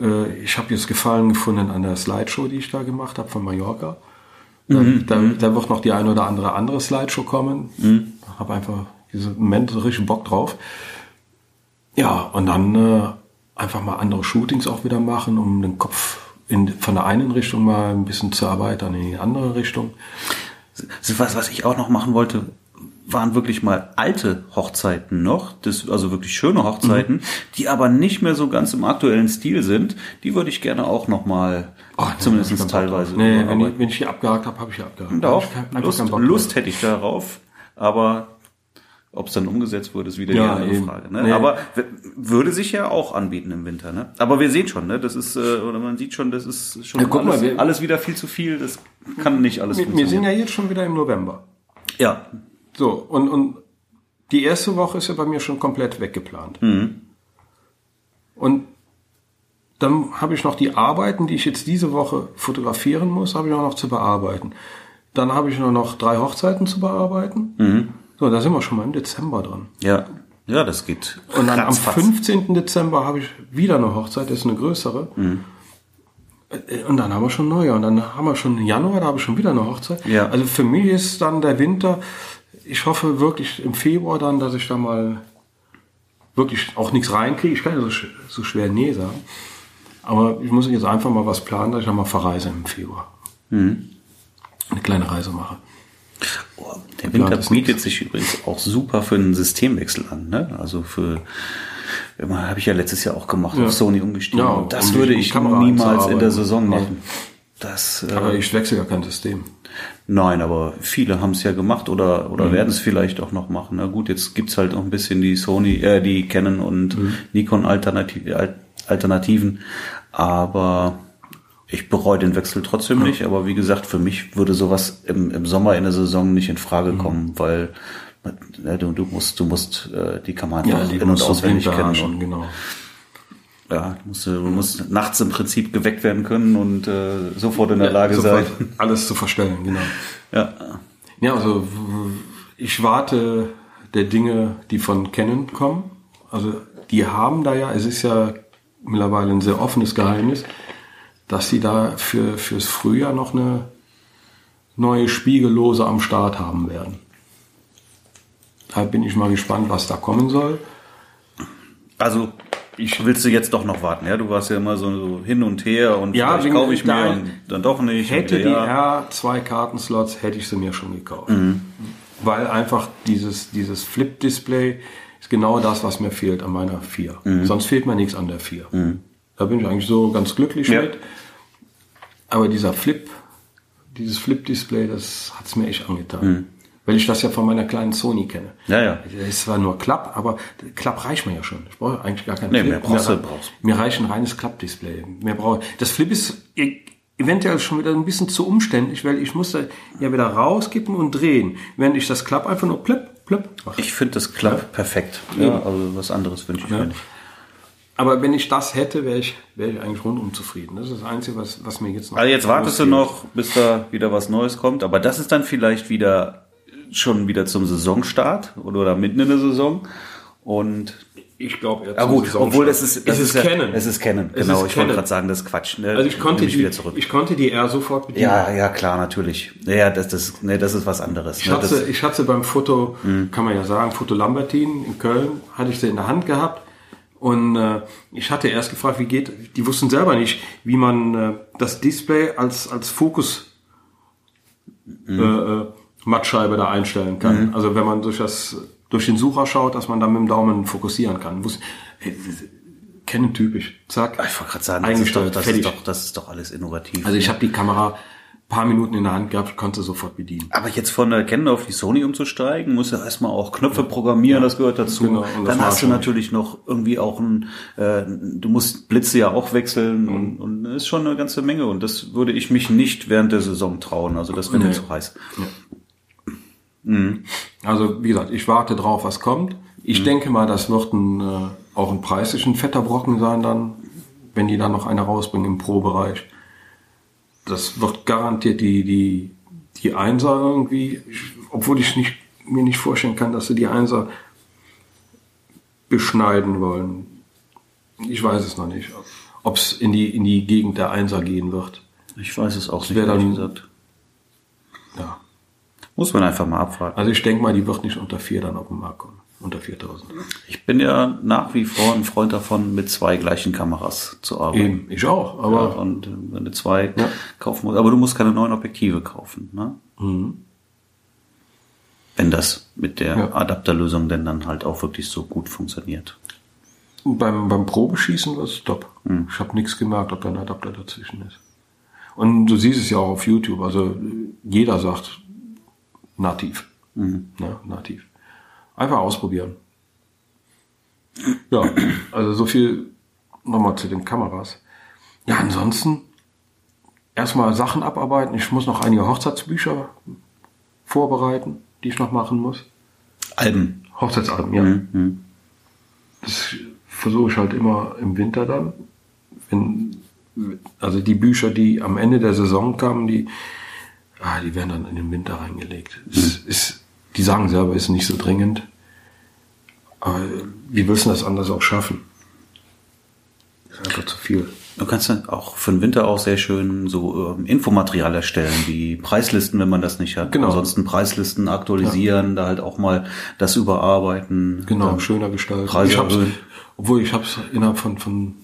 Speaker 2: Äh, ich habe jetzt Gefallen gefunden an der Slideshow, die ich da gemacht habe von Mallorca. Da, da, da wird noch die eine oder andere andere Slideshow kommen. Habe einfach diesen Moment richtig Bock drauf. Ja, und dann äh, einfach mal andere Shootings auch wieder machen, um den Kopf in, von der einen Richtung mal ein bisschen zu erweitern in die andere Richtung.
Speaker 1: was, was ich auch noch machen wollte, waren wirklich mal alte Hochzeiten noch, das, also wirklich schöne Hochzeiten, mhm. die aber nicht mehr so ganz im aktuellen Stil sind. Die würde ich gerne auch noch mal, oh, zumindest teilweise.
Speaker 2: Nee, wenn ich, wenn ich die abgehakt habe, habe ich die abgehakt.
Speaker 1: Darauf, Lust, Lust hätte ich darauf, aber ob es dann umgesetzt wurde, ist wieder ja, die andere Frage. Ne? Nee. Aber würde sich ja auch anbieten im Winter. Ne? Aber wir sehen schon, ne? das ist, äh, oder man sieht schon, das ist schon ja, alles, mal, alles, wieder viel zu viel. Das kann nicht alles.
Speaker 2: Wir, wir sind ja jetzt schon wieder im November.
Speaker 1: Ja,
Speaker 2: so, und, und die erste Woche ist ja bei mir schon komplett weggeplant. Mhm. Und dann habe ich noch die Arbeiten, die ich jetzt diese Woche fotografieren muss, habe ich auch noch zu bearbeiten. Dann habe ich nur noch drei Hochzeiten zu bearbeiten. Mhm. So, da sind wir schon mal im Dezember dran.
Speaker 1: Ja, ja, das geht.
Speaker 2: Und dann am 15. Dezember habe ich wieder eine Hochzeit, das ist eine größere. Mhm. Und dann haben wir schon Neujahr. Und dann haben wir schon Januar, da habe ich schon wieder eine Hochzeit. Ja. Also für mich ist dann der Winter, ich hoffe wirklich im Februar dann, dass ich da mal wirklich auch nichts reinkriege. Ich kann ja so, so schwer Nee sagen. Aber ich muss jetzt einfach mal was planen, dass ich dann mal verreise im Februar. Mhm. Eine kleine Reise mache.
Speaker 1: Oh, der Winter bietet sich übrigens auch super für einen Systemwechsel an. Ne? Also für habe ich ja letztes Jahr auch gemacht, ja. auf Sony umgestiegen. Ja, das um würde ich niemals in der Saison machen. Das,
Speaker 2: äh, aber ich wechsle ja kein System.
Speaker 1: Nein, aber viele haben es ja gemacht oder, oder mhm. werden es vielleicht auch noch machen. Na gut, jetzt gibt's halt noch ein bisschen die Sony, äh, die Canon und mhm. Nikon Alternativ Alternativen. Aber ich bereue den Wechsel trotzdem nicht. Aber wie gesagt, für mich würde sowas im, im Sommer in der Saison nicht in Frage mhm. kommen, weil äh, du, du musst, du musst äh, die Kamera
Speaker 2: ja, in- und auswendig kennen. Schon, genau
Speaker 1: ja, musst, du musst nachts im Prinzip geweckt werden können und äh, sofort in der ja, Lage sein.
Speaker 2: Alles zu verstellen, genau.
Speaker 1: Ja.
Speaker 2: Ja, also ich warte der Dinge, die von Canon kommen. Also die haben da ja, es ist ja mittlerweile ein sehr offenes Geheimnis, dass sie da für, fürs Frühjahr noch eine neue Spiegellose am Start haben werden. Da bin ich mal gespannt, was da kommen soll.
Speaker 1: Also ich willst du jetzt doch noch warten, ja? Du warst ja immer so, hin und her und
Speaker 2: ja,
Speaker 1: vielleicht kaufe ich mir und dann doch nicht.
Speaker 2: Hätte die ja. R2 Kartenslots, hätte ich sie mir schon gekauft. Mhm. Weil einfach dieses, dieses Flip-Display ist genau das, was mir fehlt an meiner 4. Mhm. Sonst fehlt mir nichts an der 4. Mhm. Da bin ich eigentlich so ganz glücklich ja. mit. Aber dieser Flip, dieses Flip-Display, das hat es mir echt angetan. Weil ich das ja von meiner kleinen Sony kenne.
Speaker 1: Ja, ja.
Speaker 2: Ist zwar nur Klapp, aber Klapp reicht mir ja schon. Ich brauche eigentlich gar keinen
Speaker 1: nee, Flip. Mehr brauchst mir, brauchst.
Speaker 2: mir reicht ein reines Klappdisplay. Mehr brauche Das Flip ist eventuell schon wieder ein bisschen zu umständlich, weil ich muss da ja wieder rauskippen und drehen, während ich das Klapp einfach nur plöpp, plöpp
Speaker 1: mache. Ich finde das Klapp ja. perfekt. Ja, also was anderes wünsche ich ja. mir nicht.
Speaker 2: Aber wenn ich das hätte, wäre ich, wäre ich eigentlich rundum zufrieden. Das ist das Einzige, was, was mir jetzt
Speaker 1: noch. Also jetzt wartest du noch, bis da wieder was Neues kommt. Aber das ist dann vielleicht wieder schon wieder zum Saisonstart oder mitten in der Saison. Und
Speaker 2: ich glaube,
Speaker 1: ja gut, obwohl das ist,
Speaker 2: es ist,
Speaker 1: ist
Speaker 2: Canon.
Speaker 1: Es ist Canon, es genau. Ist ich wollte gerade sagen, das ist Quatsch.
Speaker 2: Ne? Also ich konnte die, ich konnte die R sofort
Speaker 1: bedienen. Ja, ja, klar, natürlich. Ja, das, das, ne, das ist was anderes.
Speaker 2: Ich, ne? hatte,
Speaker 1: das,
Speaker 2: ich hatte beim Foto, mh. kann man ja sagen, Foto Lambertin in Köln, hatte ich sie in der Hand gehabt. Und äh, ich hatte erst gefragt, wie geht, die wussten selber nicht, wie man äh, das Display als, als Fokus mhm. äh, äh Mattscheibe da einstellen kann. Mhm. Also wenn man durch das durch den Sucher schaut, dass man dann mit dem Daumen fokussieren kann. Muss, äh, kennen typisch. Zack.
Speaker 1: Ich wollte gerade sagen, eingestellt, das ist, doch, das, ist doch, das ist doch alles innovativ.
Speaker 2: Also ich habe die Kamera paar Minuten in der Hand gehabt, konnte sofort bedienen.
Speaker 1: Aber jetzt von der Canon auf die Sony umzusteigen, muss ja erstmal auch Knöpfe programmieren, ja. das gehört dazu. Genau, Dann hast du natürlich noch irgendwie auch ein, äh, du musst Blitze ja auch wechseln mhm. und, und ist schon eine ganze Menge und das würde ich mich nicht während der Saison trauen. Also das wäre nee. zu heiß. Ja.
Speaker 2: Mhm. Also wie gesagt, ich warte drauf, was kommt. Ich mhm. denke mal, das wird ein, äh, auch ein preislich ein fetter Brocken sein dann, wenn die dann noch eine rausbringen im Pro-Bereich. Das wird garantiert die, die, die Einser irgendwie, obwohl ich nicht, mir nicht vorstellen kann, dass sie die Einser beschneiden wollen. Ich weiß es noch nicht, ob es in die, in die Gegend der Einser gehen wird.
Speaker 1: Ich weiß es auch
Speaker 2: das nicht, dann, gesagt.
Speaker 1: Ja. Muss man einfach mal abwarten.
Speaker 2: Also ich denke mal, die wird nicht unter vier dann auf den Markt kommen. Unter 4000.
Speaker 1: Ich bin ja nach wie vor ein Freund davon, mit zwei gleichen Kameras zu arbeiten. Eben,
Speaker 2: ich auch. Aber
Speaker 1: ja, und wenn du zwei ja. kaufen musst, aber du musst keine neuen Objektive kaufen. Ne? Mhm. Wenn das mit der
Speaker 2: Ja.
Speaker 1: Adapterlösung denn dann halt auch wirklich so gut funktioniert.
Speaker 2: Beim, beim Probeschießen war es top. Ich habe nichts gemerkt, ob da ein Adapter dazwischen ist. Und du siehst es ja auch auf YouTube. Also jeder sagt nativ. Ne, nativ. Einfach ausprobieren. Ja, also so viel nochmal zu den Kameras. Ja, ansonsten erstmal Sachen abarbeiten. Ich muss noch einige Hochzeitsbücher vorbereiten, die ich noch machen muss.
Speaker 1: Alben.
Speaker 2: Hochzeitsalben, ja.
Speaker 1: Mhm.
Speaker 2: Das versuche ich halt immer im Winter dann. Wenn, also die Bücher, die am Ende der Saison kamen, die, ah, die werden dann in den Winter reingelegt. Es ist, die sagen selber, ist nicht so dringend. Aber wie willst du das anders auch schaffen? Ist einfach zu viel.
Speaker 1: Du kannst dann auch für den Winter auch sehr schön so ähm, Infomaterial erstellen, wie Preislisten, wenn man das nicht hat.
Speaker 2: Genau.
Speaker 1: Ansonsten Preislisten aktualisieren, da halt auch mal das überarbeiten.
Speaker 2: Genau,
Speaker 1: Dann
Speaker 2: schöner gestalten.
Speaker 1: Preise
Speaker 2: ich hab's, obwohl ich habe es innerhalb von, von,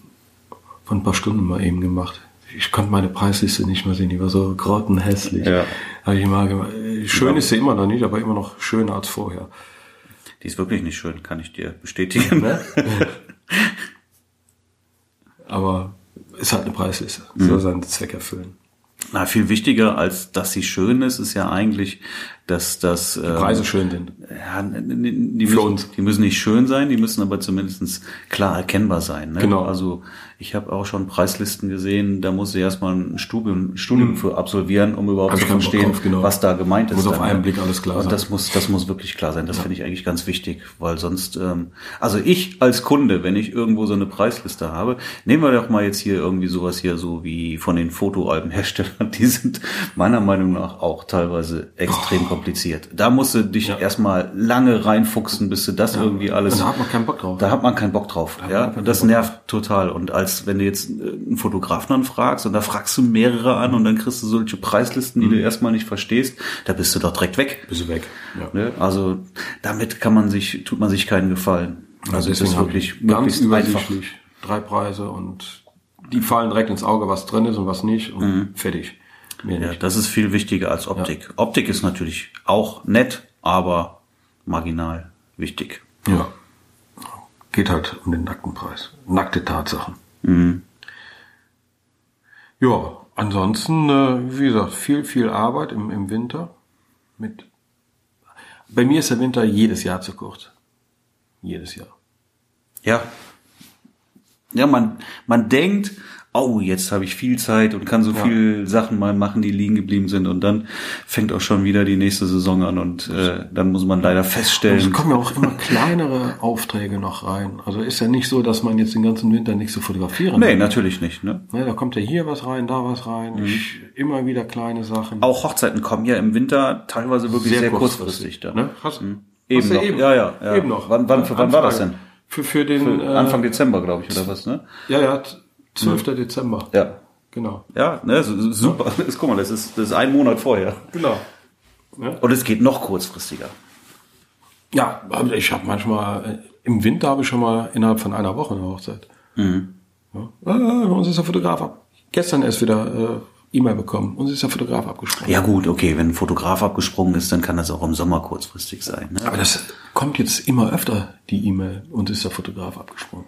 Speaker 2: von ein paar Stunden mal eben gemacht. Ich konnte meine Preisliste nicht mehr sehen, die war so grottenhässlich.
Speaker 1: Ja.
Speaker 2: Hab ich mal gemacht. Schön ist sie immer noch nicht, aber immer noch schöner als vorher.
Speaker 1: Die ist wirklich nicht schön, kann ich dir bestätigen.
Speaker 2: Ne? aber ist halt eine Preisliste. Soll seinen Zweck erfüllen.
Speaker 1: Na, viel wichtiger als dass sie schön ist, ist ja eigentlich, dass das ähm,
Speaker 2: Preise schön sind.
Speaker 1: Ja, die
Speaker 2: Für
Speaker 1: müssen,
Speaker 2: uns.
Speaker 1: die müssen nicht schön sein, die müssen aber zumindest klar erkennbar sein. Ne?
Speaker 2: Genau.
Speaker 1: Also ich habe auch schon Preislisten gesehen, da muss ich erstmal ein Studium, Studium für absolvieren, um überhaupt
Speaker 2: Hab
Speaker 1: zu verstehen,
Speaker 2: drauf, genau.
Speaker 1: was da gemeint ist.
Speaker 2: Muss auf
Speaker 1: dann,
Speaker 2: einen
Speaker 1: ne?
Speaker 2: Blick alles klar
Speaker 1: Und
Speaker 2: sein.
Speaker 1: das muss, das muss wirklich klar sein. Das finde ich eigentlich ganz wichtig, weil sonst, ähm, also ich als Kunde, wenn ich irgendwo so eine Preisliste habe, nehmen wir doch mal jetzt hier irgendwie sowas hier so wie von den Fotoalbenherstellern, die sind meiner Meinung nach auch teilweise
Speaker 2: Oh.
Speaker 1: Kompliziert. Da musst du dich erstmal lange reinfuchsen, bis du das irgendwie alles.
Speaker 2: Und da hat man keinen Bock drauf.
Speaker 1: Da hat man keinen Bock drauf.
Speaker 2: hat
Speaker 1: Ja, das nervt total. Und als wenn du jetzt äh, einen Fotografen anfragst und da fragst du mehrere an und dann kriegst du solche Preislisten, die du erstmal nicht verstehst, da bist du doch direkt weg.
Speaker 2: Bist du weg. Ja.
Speaker 1: Ne? Also damit kann man sich, tut man sich keinen Gefallen. Also es ist wirklich möglichst einfach.
Speaker 2: drei Preise und die fallen direkt ins Auge, was drin ist und was nicht und fertig.
Speaker 1: Mhm. Ja, das ist viel wichtiger als Optik. Optik ist natürlich auch nett, aber marginal wichtig.
Speaker 2: Ja. Geht halt um den nackten Preis. Nackte Tatsachen.
Speaker 1: Mhm.
Speaker 2: Ja, ansonsten, äh, wie gesagt, viel, viel Arbeit im, im Winter. Mit Bei mir ist der Winter jedes Jahr zu kurz. Jedes Jahr.
Speaker 1: Ja. Ja, man, man denkt, oh, jetzt habe ich viel Zeit und kann so viel Sachen mal machen, die liegen geblieben sind. Und dann fängt auch schon wieder die nächste Saison an und äh, dann muss man leider
Speaker 2: Und es
Speaker 1: feststellen.
Speaker 2: kommen ja auch immer kleinere Aufträge noch rein. Also ist ja nicht so, dass man jetzt den ganzen Winter nichts zu fotografieren
Speaker 1: Nee,
Speaker 2: hat.
Speaker 1: natürlich nicht. Ne?
Speaker 2: Ne, da kommt ja hier was rein, da was rein.
Speaker 1: Mhm.
Speaker 2: Ich, immer wieder kleine Sachen.
Speaker 1: Auch Hochzeiten kommen ja im Winter teilweise wirklich sehr, kurzfristig. da.
Speaker 2: Ne? Hast,
Speaker 1: Eben
Speaker 2: hast du
Speaker 1: noch. Ja, ja, ja.
Speaker 2: Eben noch.
Speaker 1: Wann- wann- für wann war das denn?
Speaker 2: Für, für den
Speaker 1: Für
Speaker 2: äh,
Speaker 1: Anfang Dezember, glaube ich, oder was, ne?
Speaker 2: Ja, ja, t- 12. Dezember.
Speaker 1: Ja.
Speaker 2: Genau.
Speaker 1: Ja, ne, super. Das, guck mal, das ist, das ist ein Monat vorher.
Speaker 2: Genau.
Speaker 1: Und es geht noch kurzfristiger.
Speaker 2: Ja, aber ich habe manchmal, äh, im Winter habe ich schon mal innerhalb von einer Woche eine Hochzeit.
Speaker 1: Mhm.
Speaker 2: Ja. Ah, bei uns ist der Fotograf ab. Gestern erst wieder äh, E-Mail bekommen. Uns ist der Fotograf abgesprungen.
Speaker 1: Ja gut, okay, wenn ein Fotograf abgesprungen ist, dann kann das auch im Sommer kurzfristig sein. Ne?
Speaker 2: Aber das kommt jetzt immer öfter, die E-Mail. Uns ist der Fotograf abgesprungen.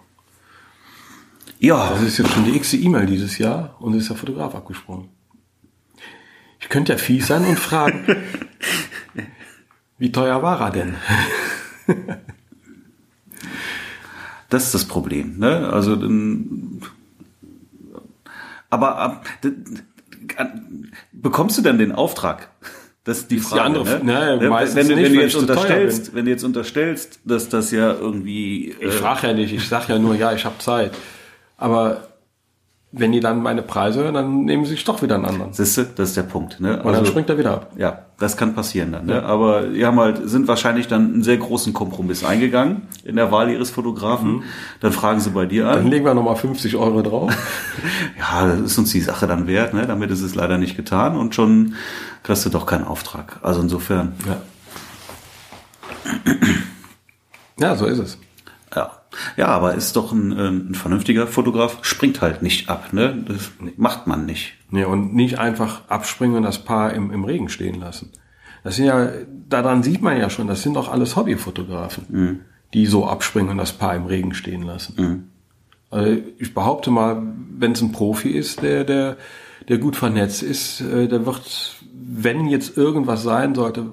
Speaker 1: Ja,
Speaker 2: Das ist jetzt schon die x E-Mail dieses Jahr. Uns ist der Fotograf abgesprungen. Ich könnte ja fies sein und fragen, wie teuer war er denn?
Speaker 1: das ist das Problem. Ne? Also, aber bekommst du dann den Auftrag? Das ist die
Speaker 2: die
Speaker 1: Frage.
Speaker 2: andere-
Speaker 1: ne?
Speaker 2: ne,
Speaker 1: wenn, du,
Speaker 2: nicht,
Speaker 1: wenn du jetzt unterstellst, wenn du jetzt unterstellst, dass das ja irgendwie äh,
Speaker 2: Ich frage ja nicht, ich sage ja nur, ja, ich habe Zeit. Aber wenn die dann meine Preise hören, dann nehmen sie sich doch wieder einen anderen.
Speaker 1: Siehst du, das ist der Punkt. Ne?
Speaker 2: Und dann springt er wieder ab.
Speaker 1: Ja, das kann passieren dann. Ne? Aber die haben halt, sind wahrscheinlich dann einen sehr großen Kompromiss eingegangen in der Wahl ihres Fotografen. Dann fragen sie bei dir
Speaker 2: Dann
Speaker 1: an.
Speaker 2: legen wir nochmal 50 Euro drauf.
Speaker 1: Ja, das ist uns die Sache dann wert. Ne? Damit ist es leider nicht getan und schon kriegst du doch keinen Auftrag. Also insofern,
Speaker 2: Ja. Ja, so ist es.
Speaker 1: ja. Ja, aber ist doch ein, äh, ein vernünftiger Fotograf, springt halt nicht ab. Ne? Das macht man nicht.
Speaker 2: Nee, und nicht einfach abspringen und das Paar im, im Regen stehen lassen. Das sind ja, daran sieht man ja schon, das sind doch alles Hobbyfotografen, mhm. die so abspringen und das Paar im Regen stehen lassen. Mhm. Also ich behaupte mal, wenn es ein Profi ist, der, der, der gut vernetzt ist, äh, der wird, wenn jetzt irgendwas sein sollte,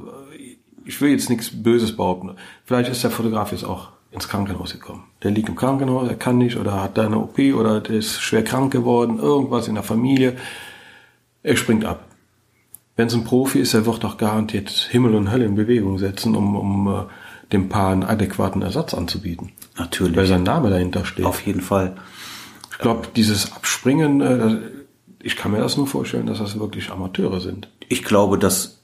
Speaker 2: ich will jetzt nichts Böses behaupten. Vielleicht ist der Fotograf jetzt auch ins Krankenhaus gekommen. Der liegt im Krankenhaus, er kann nicht oder hat da eine OP oder der ist schwer krank geworden, irgendwas in der Familie. Er springt ab. Wenn es ein Profi ist, er wird doch garantiert Himmel und Hölle in Bewegung setzen, um, um uh, dem Paar einen adäquaten Ersatz anzubieten.
Speaker 1: Natürlich.
Speaker 2: Weil sein Name dahinter steht.
Speaker 1: Auf jeden Fall.
Speaker 2: Ich glaube, dieses Abspringen, äh, ich kann mir das nur vorstellen, dass das wirklich Amateure sind.
Speaker 1: Ich glaube, dass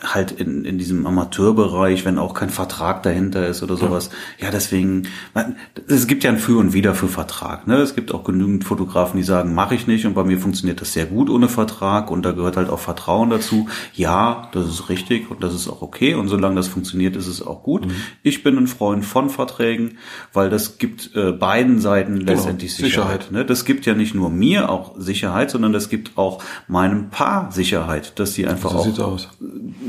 Speaker 1: halt in, in diesem Amateurbereich, wenn auch kein Vertrag dahinter ist oder sowas. Ja, ja deswegen, man, es gibt ja ein Für und Wider für Vertrag. Ne? Es gibt auch genügend Fotografen, die sagen, mache ich nicht und bei mir funktioniert das sehr gut ohne Vertrag und da gehört halt auch Vertrauen dazu. Ja, das ist richtig und das ist auch okay und solange das funktioniert, ist es auch gut. Mhm. Ich bin ein Freund von Verträgen, weil das gibt äh, beiden Seiten genau, letztendlich Sicherheit. Sicherheit. Ne? Das gibt ja nicht nur mir auch Sicherheit, sondern das gibt auch meinem Paar Sicherheit, dass sie einfach so auch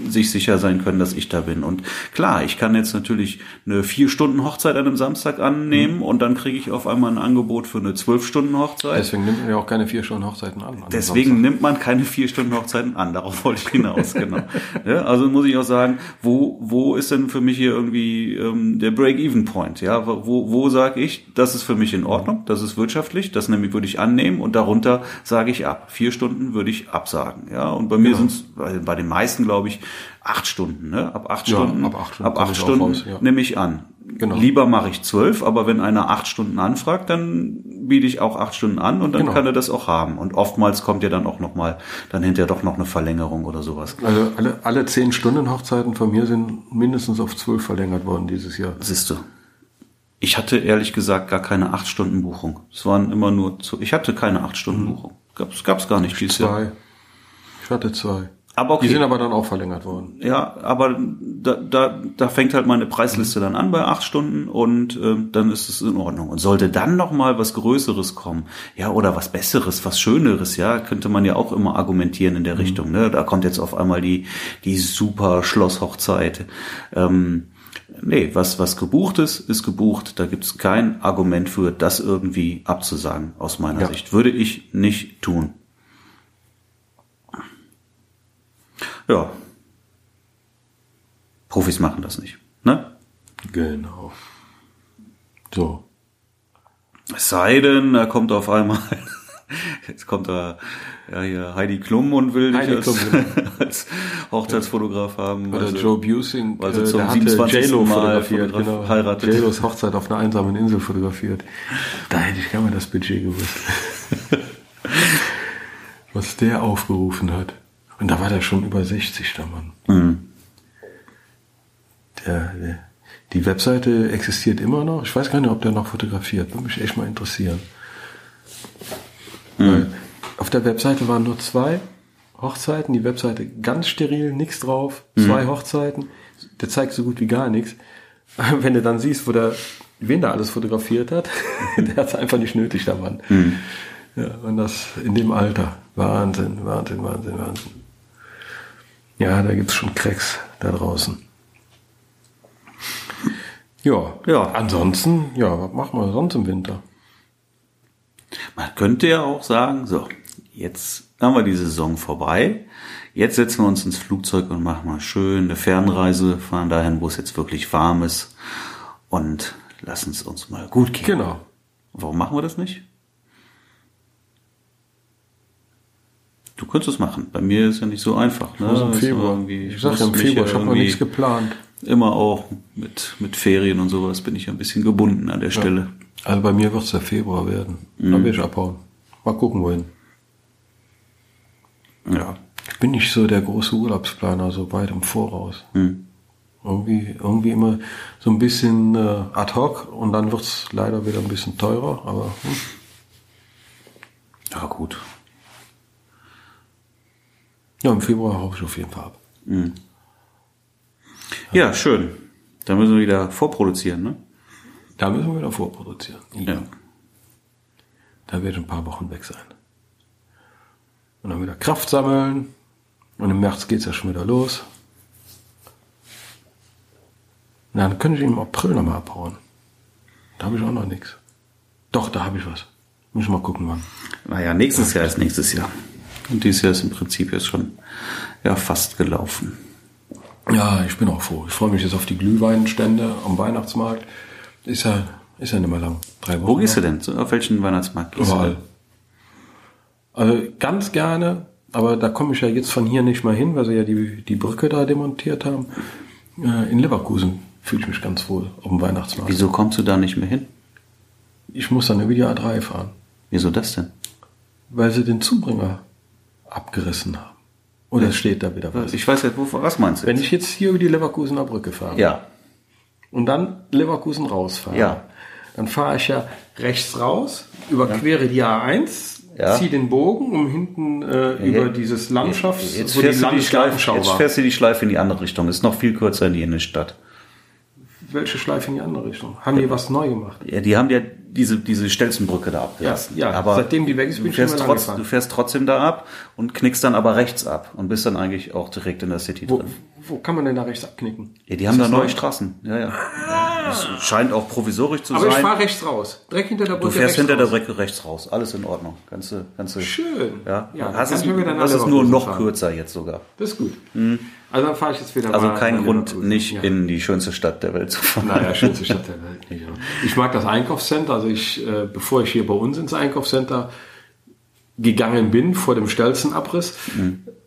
Speaker 1: sich sicher sein können, dass ich da bin. Und klar, ich kann jetzt natürlich eine vier Stunden Hochzeit an einem Samstag annehmen mhm. und dann kriege ich auf einmal ein Angebot für eine zwölf Stunden Hochzeit.
Speaker 2: Deswegen nimmt man ja auch keine vier Stunden Hochzeiten an. an
Speaker 1: Deswegen Samstag. nimmt man keine vier Stunden Hochzeiten an. Darauf wollte ich hinaus, genau. Ja, also muss ich auch sagen, wo, wo ist denn für mich hier irgendwie ähm, der Break-Even-Point? Ja, wo, wo sage ich, das ist für mich in Ordnung, das ist wirtschaftlich, das nämlich würde ich annehmen und darunter sage ich ab. Vier Stunden würde ich absagen. Ja, und bei mir genau. sind es, bei den meisten glaube ich, acht Stunden. Ne? Ab acht ja, Stunden, ab acht Stunden, ab acht Stunden raus, ja. nehme ich an. Genau. Lieber mache ich zwölf, aber wenn einer acht Stunden anfragt, dann biete ich auch acht Stunden an und dann genau. kann er das auch haben. Und oftmals kommt ja dann auch noch mal dann hinterher doch noch eine Verlängerung oder sowas.
Speaker 2: Also alle, alle zehn Stunden Hochzeiten von mir sind mindestens auf zwölf verlängert worden dieses Jahr.
Speaker 1: Siehst du. Ich hatte ehrlich gesagt gar keine acht Stunden Buchung. Es waren immer nur, zu, ich hatte keine acht Stunden mhm. Buchung. Gab's, gab's gar nicht dieses
Speaker 2: zwei.
Speaker 1: Jahr.
Speaker 2: Ich hatte zwei.
Speaker 1: Aber okay.
Speaker 2: Die sind aber dann auch verlängert worden.
Speaker 1: Ja, aber da, da, da fängt halt meine Preisliste dann an bei acht Stunden und äh, dann ist es in Ordnung. Und sollte dann noch mal was Größeres kommen, ja, oder was Besseres, was Schöneres, ja, könnte man ja auch immer argumentieren in der mhm. Richtung. Ne? Da kommt jetzt auf einmal die, die super Schlosshochzeit. Ähm, nee, was, was gebucht ist, ist gebucht. Da gibt's kein Argument für, das irgendwie abzusagen, aus meiner ja. Sicht. Würde ich nicht tun. Ja. Profis machen das nicht. Ne?
Speaker 2: Genau. So.
Speaker 1: Es sei denn, da kommt auf einmal, jetzt kommt da ja, hier Heidi Klum und will dich als, genau. als Hochzeitsfotograf haben.
Speaker 2: Oder Joe Busing,
Speaker 1: weil sie zum äh, 27. Mal
Speaker 2: fotografiert, genau. heiratet. J-Los Hochzeit auf einer einsamen Insel fotografiert. Da hätte ich gar mal das Budget gewusst. Was der aufgerufen hat. Und da war der schon über 60, der Mann. Mhm. Der, der, die Webseite existiert immer noch. Ich weiß gar nicht, ob der noch fotografiert. Würde mich echt mal interessieren. Mhm. Auf der Webseite waren nur zwei Hochzeiten. Die Webseite ganz steril, nichts drauf. Mhm. Zwei Hochzeiten. Der zeigt so gut wie gar nichts. Wenn du dann siehst, wo der, wen da alles fotografiert hat, der hat es einfach nicht nötig, der Mann. Mhm. Ja, und das in dem Alter. Wahnsinn, Wahnsinn, Wahnsinn, Wahnsinn. Ja, da gibt's schon Cracks da draußen. Ja, ja. Ansonsten, ja, was machen wir sonst im Winter?
Speaker 1: Man könnte ja auch sagen, so, jetzt haben wir die Saison vorbei. Jetzt setzen wir uns ins Flugzeug und machen mal schön eine Fernreise, fahren dahin, wo es jetzt wirklich warm ist und lassen es uns mal gut gehen.
Speaker 2: Genau.
Speaker 1: Warum machen wir das nicht? Du könntest es machen. Bei mir ist ja nicht so einfach. Ne?
Speaker 2: Also im Februar.
Speaker 1: Ich, ich sag ja im Februar, ich habe noch nichts geplant. Immer auch mit, mit Ferien und sowas bin ich ein bisschen gebunden an der ja. Stelle.
Speaker 2: Also bei mir wird es der Februar werden. Mhm. Dann will ich abhauen. Mal gucken, wohin. Ja. Ich bin nicht so der große Urlaubsplaner, so weit im Voraus. Mhm. Irgendwie, irgendwie immer so ein bisschen äh, ad hoc und dann wird es leider wieder ein bisschen teurer, aber. Hm.
Speaker 1: Ja, gut.
Speaker 2: Ja, im Februar hau ich auf jeden Fall ab. Mhm.
Speaker 1: Ja, schön. Da müssen wir wieder vorproduzieren, ne?
Speaker 2: Da müssen wir wieder vorproduzieren. Ja. Da werde ich ein paar Wochen weg sein. Und dann wieder Kraft sammeln. Und im März geht's ja schon wieder los. Na, dann könnte ich im April nochmal abhauen. Da habe ich auch noch nichts. Doch, da habe ich was. Muss ich mal gucken, wann.
Speaker 1: Naja, nächstes Jahr ist nächstes Jahr. Und dieses Jahr ist im Prinzip jetzt schon ja, fast gelaufen.
Speaker 2: Ja, ich bin auch froh. Ich freue mich jetzt auf die Glühweinstände am Weihnachtsmarkt. Ist ja, ist ja nicht mehr lang. Drei Wochen.
Speaker 1: Wo gehst du denn? Auf welchen Weihnachtsmarkt gehst
Speaker 2: Überall.
Speaker 1: du?
Speaker 2: Also ganz gerne, aber da komme ich ja jetzt von hier nicht mehr hin, weil sie ja die, die Brücke da demontiert haben. Äh, In Leverkusen fühle ich mich ganz wohl auf dem Weihnachtsmarkt.
Speaker 1: Wieso kommst du da nicht mehr hin?
Speaker 2: Ich muss dann über die A3 fahren,
Speaker 1: Wieso das denn?
Speaker 2: weil sie den Zubringer abgerissen haben. Oder steht da wieder was?
Speaker 1: Ich weiß jetzt, wo, was meinst du?
Speaker 2: Wenn
Speaker 1: jetzt?
Speaker 2: ich jetzt hier über die Leverkusener Brücke fahre
Speaker 1: ja,
Speaker 2: und dann Leverkusen rausfahre,
Speaker 1: Ja.
Speaker 2: dann fahre ich ja rechts raus, überquere die A1,
Speaker 1: Ja.
Speaker 2: ziehe den Bogen, um hinten äh, über dieses Landschafts,
Speaker 1: jetzt
Speaker 2: wo die
Speaker 1: fährst, du die Schleife, jetzt fährst du die Schleife in die andere Richtung. Ist noch viel kürzer in die Innenstadt.
Speaker 2: Welche Schleife in die andere Richtung? Haben die was neu gemacht?
Speaker 1: Ja, die haben ja diese, diese Stelzenbrücke da abgelassen.
Speaker 2: Ja, ja.
Speaker 1: aber
Speaker 2: Seitdem die weg ist, bin
Speaker 1: du
Speaker 2: ich
Speaker 1: fährst, trotz, du fährst trotzdem da ab und knickst dann aber rechts ab und bist dann eigentlich auch direkt in der City
Speaker 2: Wo,
Speaker 1: drin.
Speaker 2: wo kann man denn da rechts abknicken?
Speaker 1: Ja, die haben da
Speaker 2: das
Speaker 1: neue
Speaker 2: neu?
Speaker 1: Straßen. Ja, ja. Das scheint auch provisorisch zu
Speaker 2: Aber ich
Speaker 1: sein.
Speaker 2: fahre rechts raus. Direkt hinter der Brücke
Speaker 1: Du fährst hinter der
Speaker 2: raus.
Speaker 1: Brücke rechts raus. Alles in Ordnung. Ganze, ganze.
Speaker 2: Schön.
Speaker 1: Ja,
Speaker 2: ja wir dann
Speaker 1: das ist nur noch
Speaker 2: fahren.
Speaker 1: kürzer jetzt sogar.
Speaker 2: Das ist gut. Also dann fahre ich jetzt wieder
Speaker 1: Also kein Grund,
Speaker 2: Leverkusen.
Speaker 1: nicht
Speaker 2: Ja.
Speaker 1: in die schönste Stadt der Welt zu fahren.
Speaker 2: Naja, schönste Stadt der Welt nicht. Ich mag das Einkaufscenter. Also ich, äh, bevor ich hier bei uns ins Einkaufscenter gegangen bin, vor dem Stelzenabriss,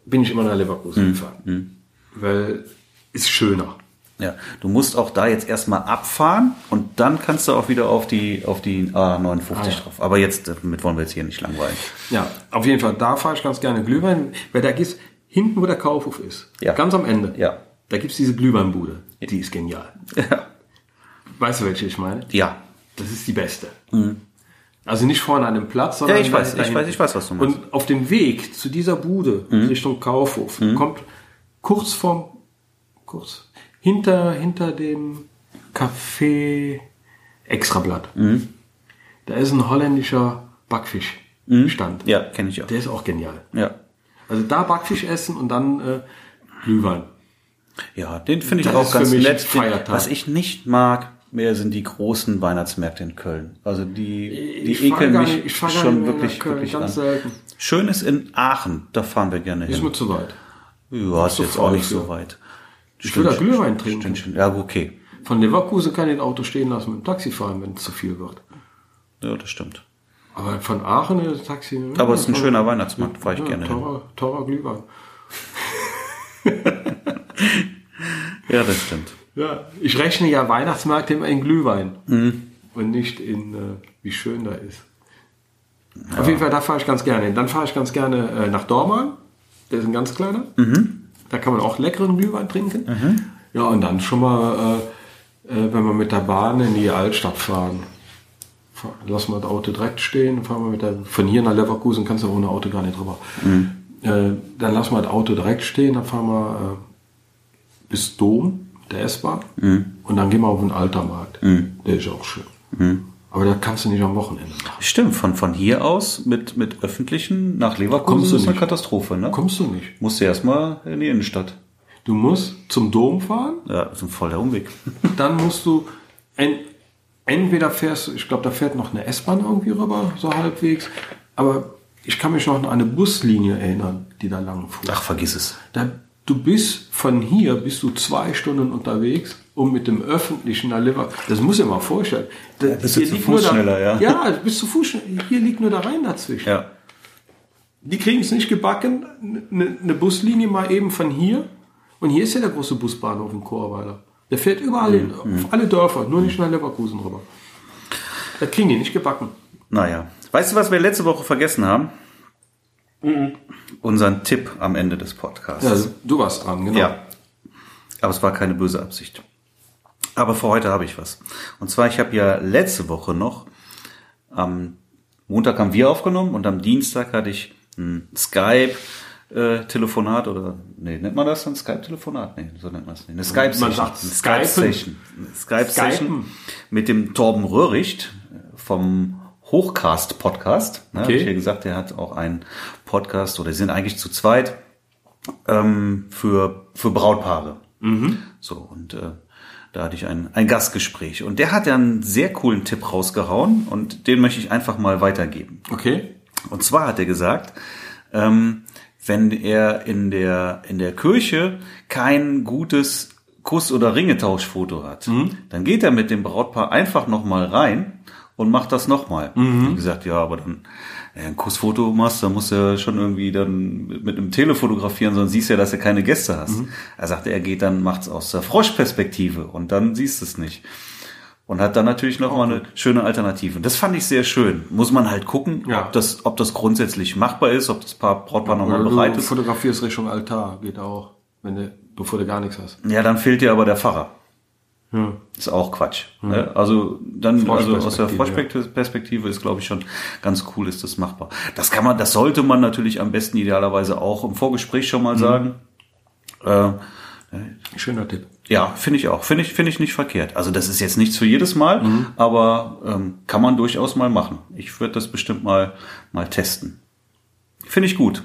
Speaker 2: bin ich immer nach Leverkusen gefahren. Weil ist schöner.
Speaker 1: Ja, du musst auch da jetzt erstmal abfahren und dann kannst du auch wieder auf die auf die A59
Speaker 2: Ah, ja.
Speaker 1: drauf. Aber jetzt, damit wollen wir jetzt hier nicht langweilen.
Speaker 2: Ja, auf jeden Fall, da fahre ich ganz gerne Glühwein, weil da gibt's hinten, wo der Kaufhof ist,
Speaker 1: Ja.
Speaker 2: ganz am Ende,
Speaker 1: Ja.
Speaker 2: da gibt's diese Glühweinbude. Die ist genial.
Speaker 1: Ja.
Speaker 2: Weißt du, welche ich meine?
Speaker 1: Ja.
Speaker 2: Das ist die beste. Also nicht vorne an dem Platz, sondern
Speaker 1: Ja, ich weiß, ich weiß, ich weiß, was du meinst.
Speaker 2: Und auf dem Weg zu dieser Bude Richtung Kaufhof kommt kurz vorm, kurz hinter hinter dem Café Extrablatt. Da ist ein holländischer Backfischstand.
Speaker 1: Ja, kenne ich auch.
Speaker 2: Der ist auch genial.
Speaker 1: Ja.
Speaker 2: Also da Backfisch essen und dann äh, Glühwein.
Speaker 1: Ja, den finde ich
Speaker 2: Das
Speaker 1: auch
Speaker 2: ist
Speaker 1: ganz nett.
Speaker 2: ein.
Speaker 1: Was ich nicht mag, mehr sind die großen Weihnachtsmärkte in Köln. Also die, die
Speaker 2: Ich
Speaker 1: ekeln mich
Speaker 2: nicht-
Speaker 1: schon wirklich,
Speaker 2: Köln,
Speaker 1: wirklich
Speaker 2: ganz
Speaker 1: an.
Speaker 2: selten.
Speaker 1: Schön ist in Aachen, da fahren wir gerne
Speaker 2: Ist
Speaker 1: hin.
Speaker 2: mir zu weit.
Speaker 1: Ja, ist
Speaker 2: zu
Speaker 1: jetzt auch nicht so weit.
Speaker 2: Ich will da Glühwein trinken.
Speaker 1: Stündchen. Ja, okay.
Speaker 2: Von Leverkusen kann ich das Auto stehen lassen mit dem Taxi fahren, wenn es zu viel wird.
Speaker 1: Ja, das stimmt.
Speaker 2: Aber von Aachen in das Taxi.
Speaker 1: Aber es ist ein schöner Weihnachtsmarkt, fahre ich
Speaker 2: ja,
Speaker 1: gerne
Speaker 2: teurer, teurer Glühwein.
Speaker 1: Ja, das stimmt.
Speaker 2: Ja, ich rechne ja Weihnachtsmärkte immer in Glühwein
Speaker 1: Mhm.
Speaker 2: und nicht in, äh, wie schön da ist. Auf jeden Fall, da fahre ich ganz gerne hin. Dann fahre ich ganz gerne äh, nach Dormagen. Der ist ein ganz kleiner.
Speaker 1: Mhm.
Speaker 2: Da kann man auch leckeren Glühwein trinken. Ja, und dann schon mal, äh, äh, wenn wir mit der Bahn in die Altstadt fahren. Lassen wir das Auto direkt stehen, fahren wir mit der, von hier nach Leverkusen kannst du ohne Auto gar nicht drüber. Äh, dann lassen wir das Auto direkt stehen, dann fahren wir äh, bis Dom, der S-Bahn, und dann gehen wir auf den Altermarkt. Der ist auch schön. Aber da kannst du nicht am Wochenende machen.
Speaker 1: Stimmt, von, von hier aus mit, mit öffentlichen nach Leverkusen
Speaker 2: Kommst du
Speaker 1: ist eine
Speaker 2: nicht.
Speaker 1: Katastrophe, ne?
Speaker 2: Kommst du nicht.
Speaker 1: Musst du erstmal in die Innenstadt.
Speaker 2: Du musst zum Dom fahren,
Speaker 1: Ja, das ist ein voller Umweg.
Speaker 2: dann musst du en, entweder fährst du, ich glaube, da fährt noch eine S-Bahn irgendwie rüber, so halbwegs, aber ich kann mich noch an eine Buslinie erinnern, die da lang fuhr.
Speaker 1: Ach, vergiss es.
Speaker 2: Da, du bist von hier bist du zwei Stunden unterwegs, um mit dem öffentlichen nach Leverkusen. Das muss ich mir mal vorstellen. Da,
Speaker 1: bist du zu Fuß
Speaker 2: nur
Speaker 1: schneller, ja.
Speaker 2: Ja, bist zu Fuß schneller. Hier liegt nur der Rhein dazwischen.
Speaker 1: Ja.
Speaker 2: Die kriegen es nicht gebacken, eine eine Buslinie mal eben von hier. Und hier ist ja der große Busbahnhof in Chorweiler. Der fährt überall hin, auf alle Dörfer, nur nicht nach Leverkusen rüber. Das kriegen die nicht gebacken.
Speaker 1: Naja. Weißt du, was wir letzte Woche vergessen haben? Unseren Tipp am Ende des Podcasts.
Speaker 2: Ja, du warst dran, genau.
Speaker 1: Ja. Aber es war keine böse Absicht. Aber für heute habe ich was. Und zwar, ich habe ja letzte Woche noch, am Montag haben wir aufgenommen und am Dienstag hatte ich ein Skype-Telefonat oder, nee, nennt man das dann Skype-Telefonat? Nee, so nennt man es nicht. Eine Skype-Session. Skype-Session. Skype-Session mit dem Torben Röhricht vom Hochcast-Podcast. Ne,
Speaker 2: Okay.
Speaker 1: Hab ich ja gesagt, der hat auch einen Podcast oder sie sind eigentlich zu zweit ähm, für, für Brautpaare. So, und äh, Da hatte ich ein, ein Gastgespräch und der hat ja einen sehr coolen Tipp rausgehauen und den möchte ich einfach mal weitergeben.
Speaker 2: Okay.
Speaker 1: Und zwar hat er gesagt, ähm, wenn er in der, in der Kirche kein gutes Kuss- oder Ringetauschfoto hat, dann geht er mit dem Brautpaar einfach nochmal rein und macht das nochmal. Wie gesagt, ja, aber dann ja, ein Kussfoto machst, dann musst du ja schon irgendwie dann mit einem Tele fotografieren, sonst siehst du ja, dass du keine Gäste hast. Er sagte, er geht dann, macht's aus der Froschperspektive und dann siehst du es nicht. Und hat dann natürlich noch mal eine schöne Alternative. Und das fand ich sehr schön. Muss man halt gucken,
Speaker 2: Ja.
Speaker 1: ob das, ob das grundsätzlich machbar ist, ob das Paar, Brautpaar nochmal
Speaker 2: Oder
Speaker 1: bereit
Speaker 2: du
Speaker 1: ist.
Speaker 2: fotografierst Richtung Altar, geht auch, wenn du, bevor du gar nichts hast.
Speaker 1: Ja, dann fehlt dir aber der Pfarrer.
Speaker 2: Ja.
Speaker 1: Ist auch Quatsch. Ne? Also dann also aus der
Speaker 2: Froschperspektive,
Speaker 1: ist, glaube ich, schon ganz cool, ist das machbar. Das kann man, das sollte man natürlich am besten idealerweise auch im Vorgespräch schon mal sagen. Äh,
Speaker 2: Schöner Tipp.
Speaker 1: Ja, finde ich auch. Finde ich, finde ich nicht verkehrt. Also das ist jetzt nichts für jedes Mal, aber ähm, kann man durchaus mal machen. Ich würde das bestimmt mal, mal testen. Finde ich gut.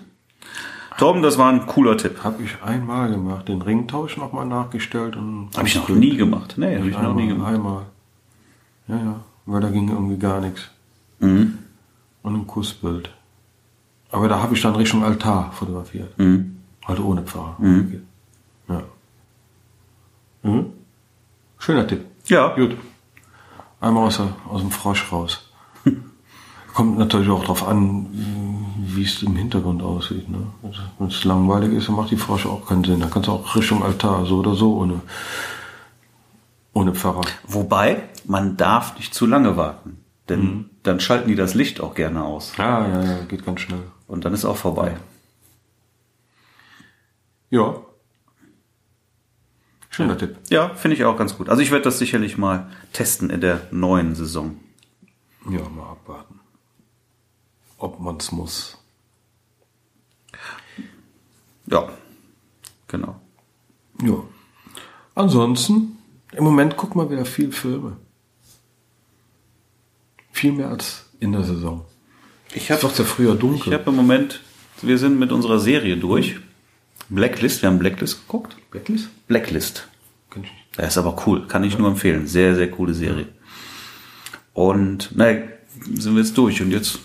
Speaker 1: Torben, das war ein cooler Tipp.
Speaker 2: Habe ich einmal gemacht, den Ringtausch nochmal nachgestellt und.
Speaker 1: Habe ich noch nie gemacht. Nee, habe ich noch
Speaker 2: einmal,
Speaker 1: nie gemacht.
Speaker 2: Einmal. Ja, ja, weil da ging irgendwie gar nichts.
Speaker 1: Mhm.
Speaker 2: Und ein Kussbild. Aber da habe ich dann Richtung Altar fotografiert.
Speaker 1: Mhm.
Speaker 2: Halt ohne Pfarrer. Ja. Mhm. Schöner Tipp.
Speaker 1: Ja,
Speaker 2: Gut. Einmal aus, der, aus dem Frosch raus. Kommt natürlich auch drauf an, wie es im Hintergrund aussieht. Ne? Also, Wenn es langweilig ist, dann macht die Frosch auch keinen Sinn. Da kannst du auch Richtung Altar, so oder so, ohne, ohne Pfarrer.
Speaker 1: Wobei, man darf nicht zu lange warten. Denn dann schalten die das Licht auch gerne aus.
Speaker 2: Ja, ja, ja, geht ganz schnell.
Speaker 1: Und dann ist auch vorbei.
Speaker 2: Ja. Schöner Tipp.
Speaker 1: Ja, finde ich auch ganz gut. Also ich werde das sicherlich mal testen in der neuen Saison.
Speaker 2: Ja, mal abwarten. Ob man's muss.
Speaker 1: Ja, genau.
Speaker 2: Ja. Ansonsten, im Moment gucken wir wieder viel Filme. Viel mehr als in der Saison.
Speaker 1: Ich
Speaker 2: Es wird ja früher
Speaker 1: ich
Speaker 2: dunkel.
Speaker 1: habe im Moment, wir sind mit unserer Serie durch. Blacklist, wir haben Blacklist geguckt.
Speaker 2: Blacklist?
Speaker 1: Blacklist. Der ist aber cool, kann ich nur empfehlen. Sehr, sehr coole Serie. Und, naja, sind wir jetzt durch und jetzt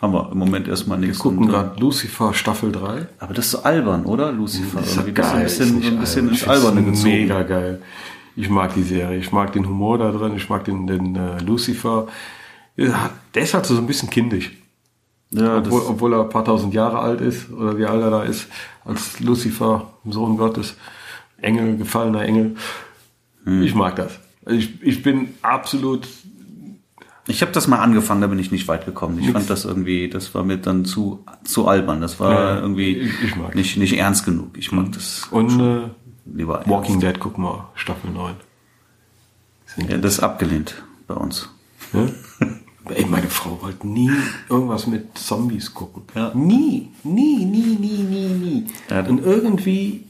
Speaker 1: haben wir im Moment erstmal
Speaker 2: Wir
Speaker 1: nichts.
Speaker 2: gucken
Speaker 1: Und, äh,
Speaker 2: gerade Lucifer Staffel 3.
Speaker 1: Aber das ist so albern, oder? Lucifer.
Speaker 2: Ist ja
Speaker 1: Irgendwie das ist ein
Speaker 2: geil,
Speaker 1: bisschen, ein bisschen
Speaker 2: albern.
Speaker 1: ins Alberne gezogen.
Speaker 2: Mega geil. Ich mag die Serie. Ich mag den Humor da drin. Ich mag den, den äh, Lucifer. Ja, Der ist halt so ein bisschen kindisch.
Speaker 1: Ja,
Speaker 2: Obwohl, obwohl er ein paar tausend Jahre alt ist, oder wie alt er da ist, als Lucifer, Sohn Gottes, Engel, gefallener Engel.
Speaker 1: Hm.
Speaker 2: Ich mag das. Also Ich, ich bin absolut,
Speaker 1: ich habe das mal angefangen, da bin ich nicht weit gekommen. Ich fand das irgendwie, das war mir dann zu, zu albern. Das war
Speaker 2: Ja,
Speaker 1: irgendwie
Speaker 2: ich- ich mag
Speaker 1: nicht, nicht ernst genug. Ich mag das
Speaker 2: und äh,
Speaker 1: lieber ernst.
Speaker 2: Walking Dead, guck mal, Staffel 9.
Speaker 1: Ja, das ist abgelehnt bei uns.
Speaker 2: Ja? Ey, meine Frau wollte nie irgendwas mit Zombies gucken.
Speaker 1: Ja.
Speaker 2: Nie, nie, nie, nie, nie, nie.
Speaker 1: Ja,
Speaker 2: Und irgendwie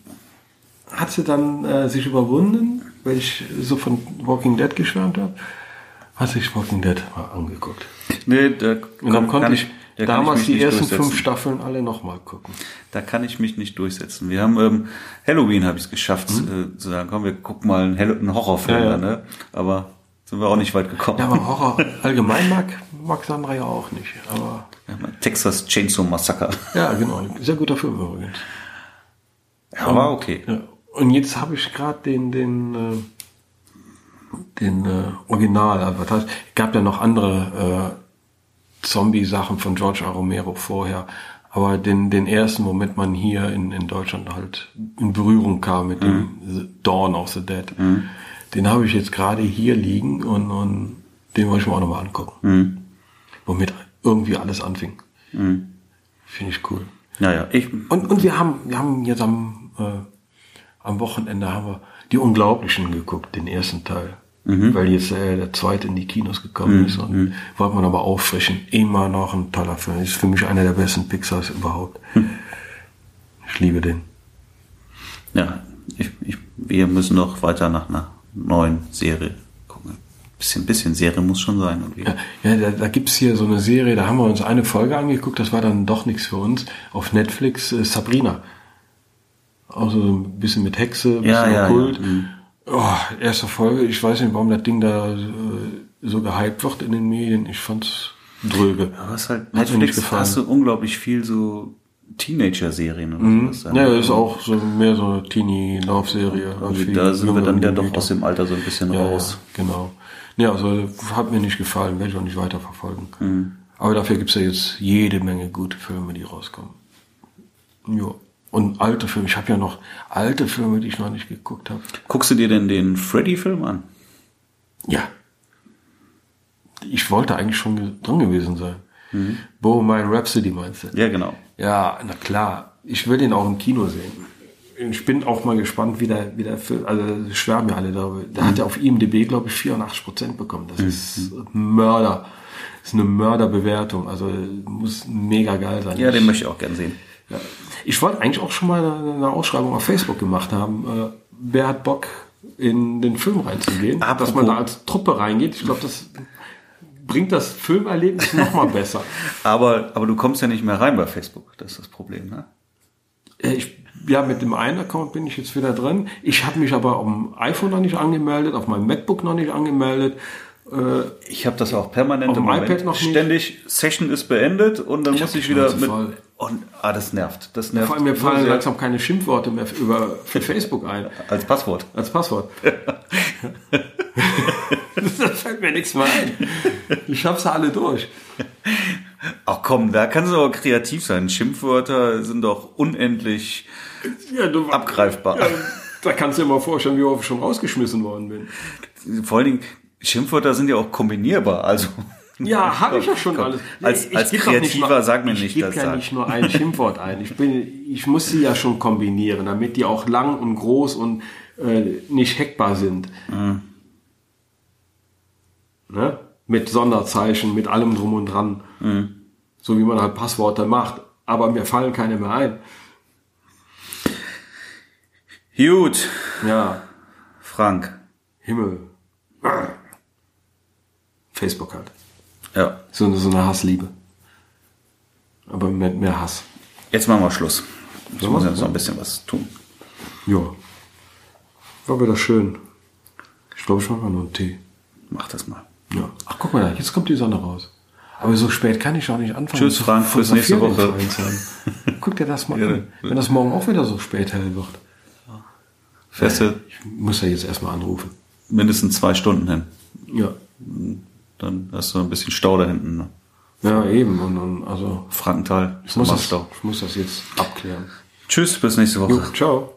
Speaker 2: hat sie dann äh, sich überwunden, weil ich so von Walking Dead geschwärmt habe, hat sich Walking Dead mal angeguckt.
Speaker 1: Nee, da
Speaker 2: Und dann konnte ich,
Speaker 1: da
Speaker 2: damals
Speaker 1: mich
Speaker 2: die ersten fünf Staffeln alle nochmal gucken.
Speaker 1: Da kann ich mich nicht durchsetzen. Wir haben ähm, Halloween habe ich es geschafft, äh, zu sagen, komm, wir gucken mal einen, Hall einen Horrorfilm
Speaker 2: Mhm. Ja, ja.
Speaker 1: ne? Aber sind wir auch nicht weit gekommen.
Speaker 2: Ja, aber Horror allgemein mag, mag Sandra ja auch nicht. Aber
Speaker 1: Ja, Texas Chainsaw Massacre.
Speaker 2: ja, genau. Sehr guter Film übrigens.
Speaker 1: Ja, war okay.
Speaker 2: Ja. Und jetzt habe ich gerade den, den, äh, den äh, Original, also heißt, es gab ja noch andere äh, Zombie-Sachen von George A. Romero vorher, aber den, den ersten, womit man hier in, in Deutschland halt in Berührung kam mit dem The Dawn of the Dead, den habe ich jetzt gerade hier liegen und, und den wollte ich mir auch nochmal angucken. Womit irgendwie alles anfing. Finde ich cool.
Speaker 1: Naja, ich,
Speaker 2: Und, und wir haben, wir haben jetzt am, äh, am Wochenende haben wir die Unglaublichen geguckt, den ersten Teil. Weil jetzt äh, der zweite in die Kinos gekommen ist und wollte man aber auffrischen. Immer noch ein toller Film. Ist für mich einer der besten Pixars überhaupt. Ich liebe den.
Speaker 1: ja, ich, ich, wir müssen noch weiter nach einer neuen Serie gucken. Bisschen, bisschen Serie muss schon sein. Irgendwie.
Speaker 2: Ja, ja da, da gibt's hier so eine Serie, da haben wir uns eine Folge angeguckt, das war dann doch nichts für uns. Auf Netflix äh, Sabrina. Also so ein bisschen mit Hexe, ein bisschen
Speaker 1: Ja, ja,
Speaker 2: okkult.
Speaker 1: ja. Mhm.
Speaker 2: Oh, erste Folge, ich weiß nicht, warum das Ding da äh, so gehypt wird in den Medien. Ich fand's dröge.
Speaker 1: Aber es halt, Netflix hast du unglaublich viel so Teenager-Serien oder
Speaker 2: Mhm.
Speaker 1: sowas.
Speaker 2: Ja, das ist auch so mehr so eine Teenie-Laufserie.
Speaker 1: Also da sind wir dann ja doch aus dem Alter so ein bisschen
Speaker 2: ja,
Speaker 1: raus.
Speaker 2: Ja, genau. Ja, also hat mir nicht gefallen, werde ich auch nicht weiterverfolgen.
Speaker 1: Mhm.
Speaker 2: Aber dafür gibt's ja jetzt jede Menge gute Filme, die rauskommen. Ja. Und alte Filme. Ich habe ja noch alte Filme, die ich noch nicht geguckt habe.
Speaker 1: Guckst du dir denn den Freddy-Film an?
Speaker 2: Ja. Ich wollte eigentlich schon drin gewesen sein. Bohemian Rhapsody meinst du?
Speaker 1: Ja, genau.
Speaker 2: Ja, na klar. Ich will den auch im Kino sehen. Ich bin auch mal gespannt, wie der, wie der Film, also schwärmen ja alle darüber. Der hat ja auf IMDb, glaube ich, 84 Prozent bekommen. Das ist Mörder. Das ist eine Mörderbewertung. Also muss mega geil sein.
Speaker 1: Ja, den möchte ich auch gern sehen.
Speaker 2: Ja. Ich wollte eigentlich auch schon mal eine, eine Ausschreibung auf Facebook gemacht haben. Äh, wer hat Bock, in den Film reinzugehen?
Speaker 1: Apropos-
Speaker 2: Dass man da als Truppe reingeht. Ich glaube, das bringt das Filmerlebnis noch mal besser.
Speaker 1: Aber, aber du kommst ja nicht mehr rein bei Facebook. Das ist das Problem, ne?
Speaker 2: Äh, Ich, ja, mit dem einen Account bin ich jetzt wieder drin. Ich habe mich aber auf dem iPhone noch nicht angemeldet, auf meinem MacBook noch nicht angemeldet. Äh,
Speaker 1: Ich habe das auch permanent
Speaker 2: Auf dem iPad noch nicht.
Speaker 1: Ständig, Session ist beendet und dann
Speaker 2: Ich
Speaker 1: muss ich wieder mit.
Speaker 2: voll.
Speaker 1: Und, ah, das nervt. Das nervt.
Speaker 2: vor allem mir fallen langsam keine Schimpfworte mehr über, für Facebook ein.
Speaker 1: Als Passwort.
Speaker 2: Als Passwort. da fällt mir nichts mehr ein. Ich hab's alle durch.
Speaker 1: Ach komm, da kannst du auch kreativ sein. Schimpfwörter sind doch unendlich
Speaker 2: Ja, du,
Speaker 1: abgreifbar.
Speaker 2: Ja, da kannst du dir mal vorstellen, wie oft ich schon rausgeschmissen worden bin.
Speaker 1: Vor allen Dingen, Schimpfwörter sind ja auch kombinierbar. Also
Speaker 2: Ja, habe ich ja schon
Speaker 1: Komm,
Speaker 2: alles.
Speaker 1: als-
Speaker 2: Ich
Speaker 1: als
Speaker 2: nicht
Speaker 1: Kreativer
Speaker 2: nur-
Speaker 1: sag mir
Speaker 2: ich
Speaker 1: nicht,
Speaker 2: gebe
Speaker 1: dass
Speaker 2: ja nicht nur ein Schimpfwort ein. Ich bin, ich muss sie ja schon kombinieren, damit die auch lang und groß und äh, nicht hackbar sind.
Speaker 1: Mhm.
Speaker 2: Ne? Mit Sonderzeichen, mit allem drum und dran.
Speaker 1: Mhm.
Speaker 2: So wie man halt Passworte macht. Aber mir fallen keine mehr ein.
Speaker 1: gut,
Speaker 2: Ja,
Speaker 1: Frank.
Speaker 2: Himmel. Facebook halt.
Speaker 1: Ja,
Speaker 2: So, eine- so eine Hassliebe. Aber mit mehr Hass.
Speaker 1: jetzt machen wir Schluss. Ich
Speaker 2: Ja,
Speaker 1: muss jetzt noch ein bisschen was tun.
Speaker 2: Ja. War wieder schön. Ich glaube, ich mache mal noch einen Tee.
Speaker 1: Mach das mal.
Speaker 2: Ja. Ach, guck mal, da, jetzt kommt die Sonne raus. Aber so spät kann ich auch nicht anfangen.
Speaker 1: Tschüss, Frank, bis nächste Woche.
Speaker 2: Guck dir das mal
Speaker 1: Ja,
Speaker 2: an. Wenn das morgen auch wieder so spät hell wird.
Speaker 1: Du
Speaker 2: Ich muss ja jetzt erstmal anrufen.
Speaker 1: mindestens zwei Stunden hin.
Speaker 2: Ja.
Speaker 1: Dann hast du ein bisschen Stau da hinten. Ne?
Speaker 2: Ja, eben. Und, und also,
Speaker 1: Frankenthal.
Speaker 2: ich muss, das, ich muss das jetzt abklären.
Speaker 1: Tschüss, bis nächste Woche.
Speaker 2: Jo, ciao.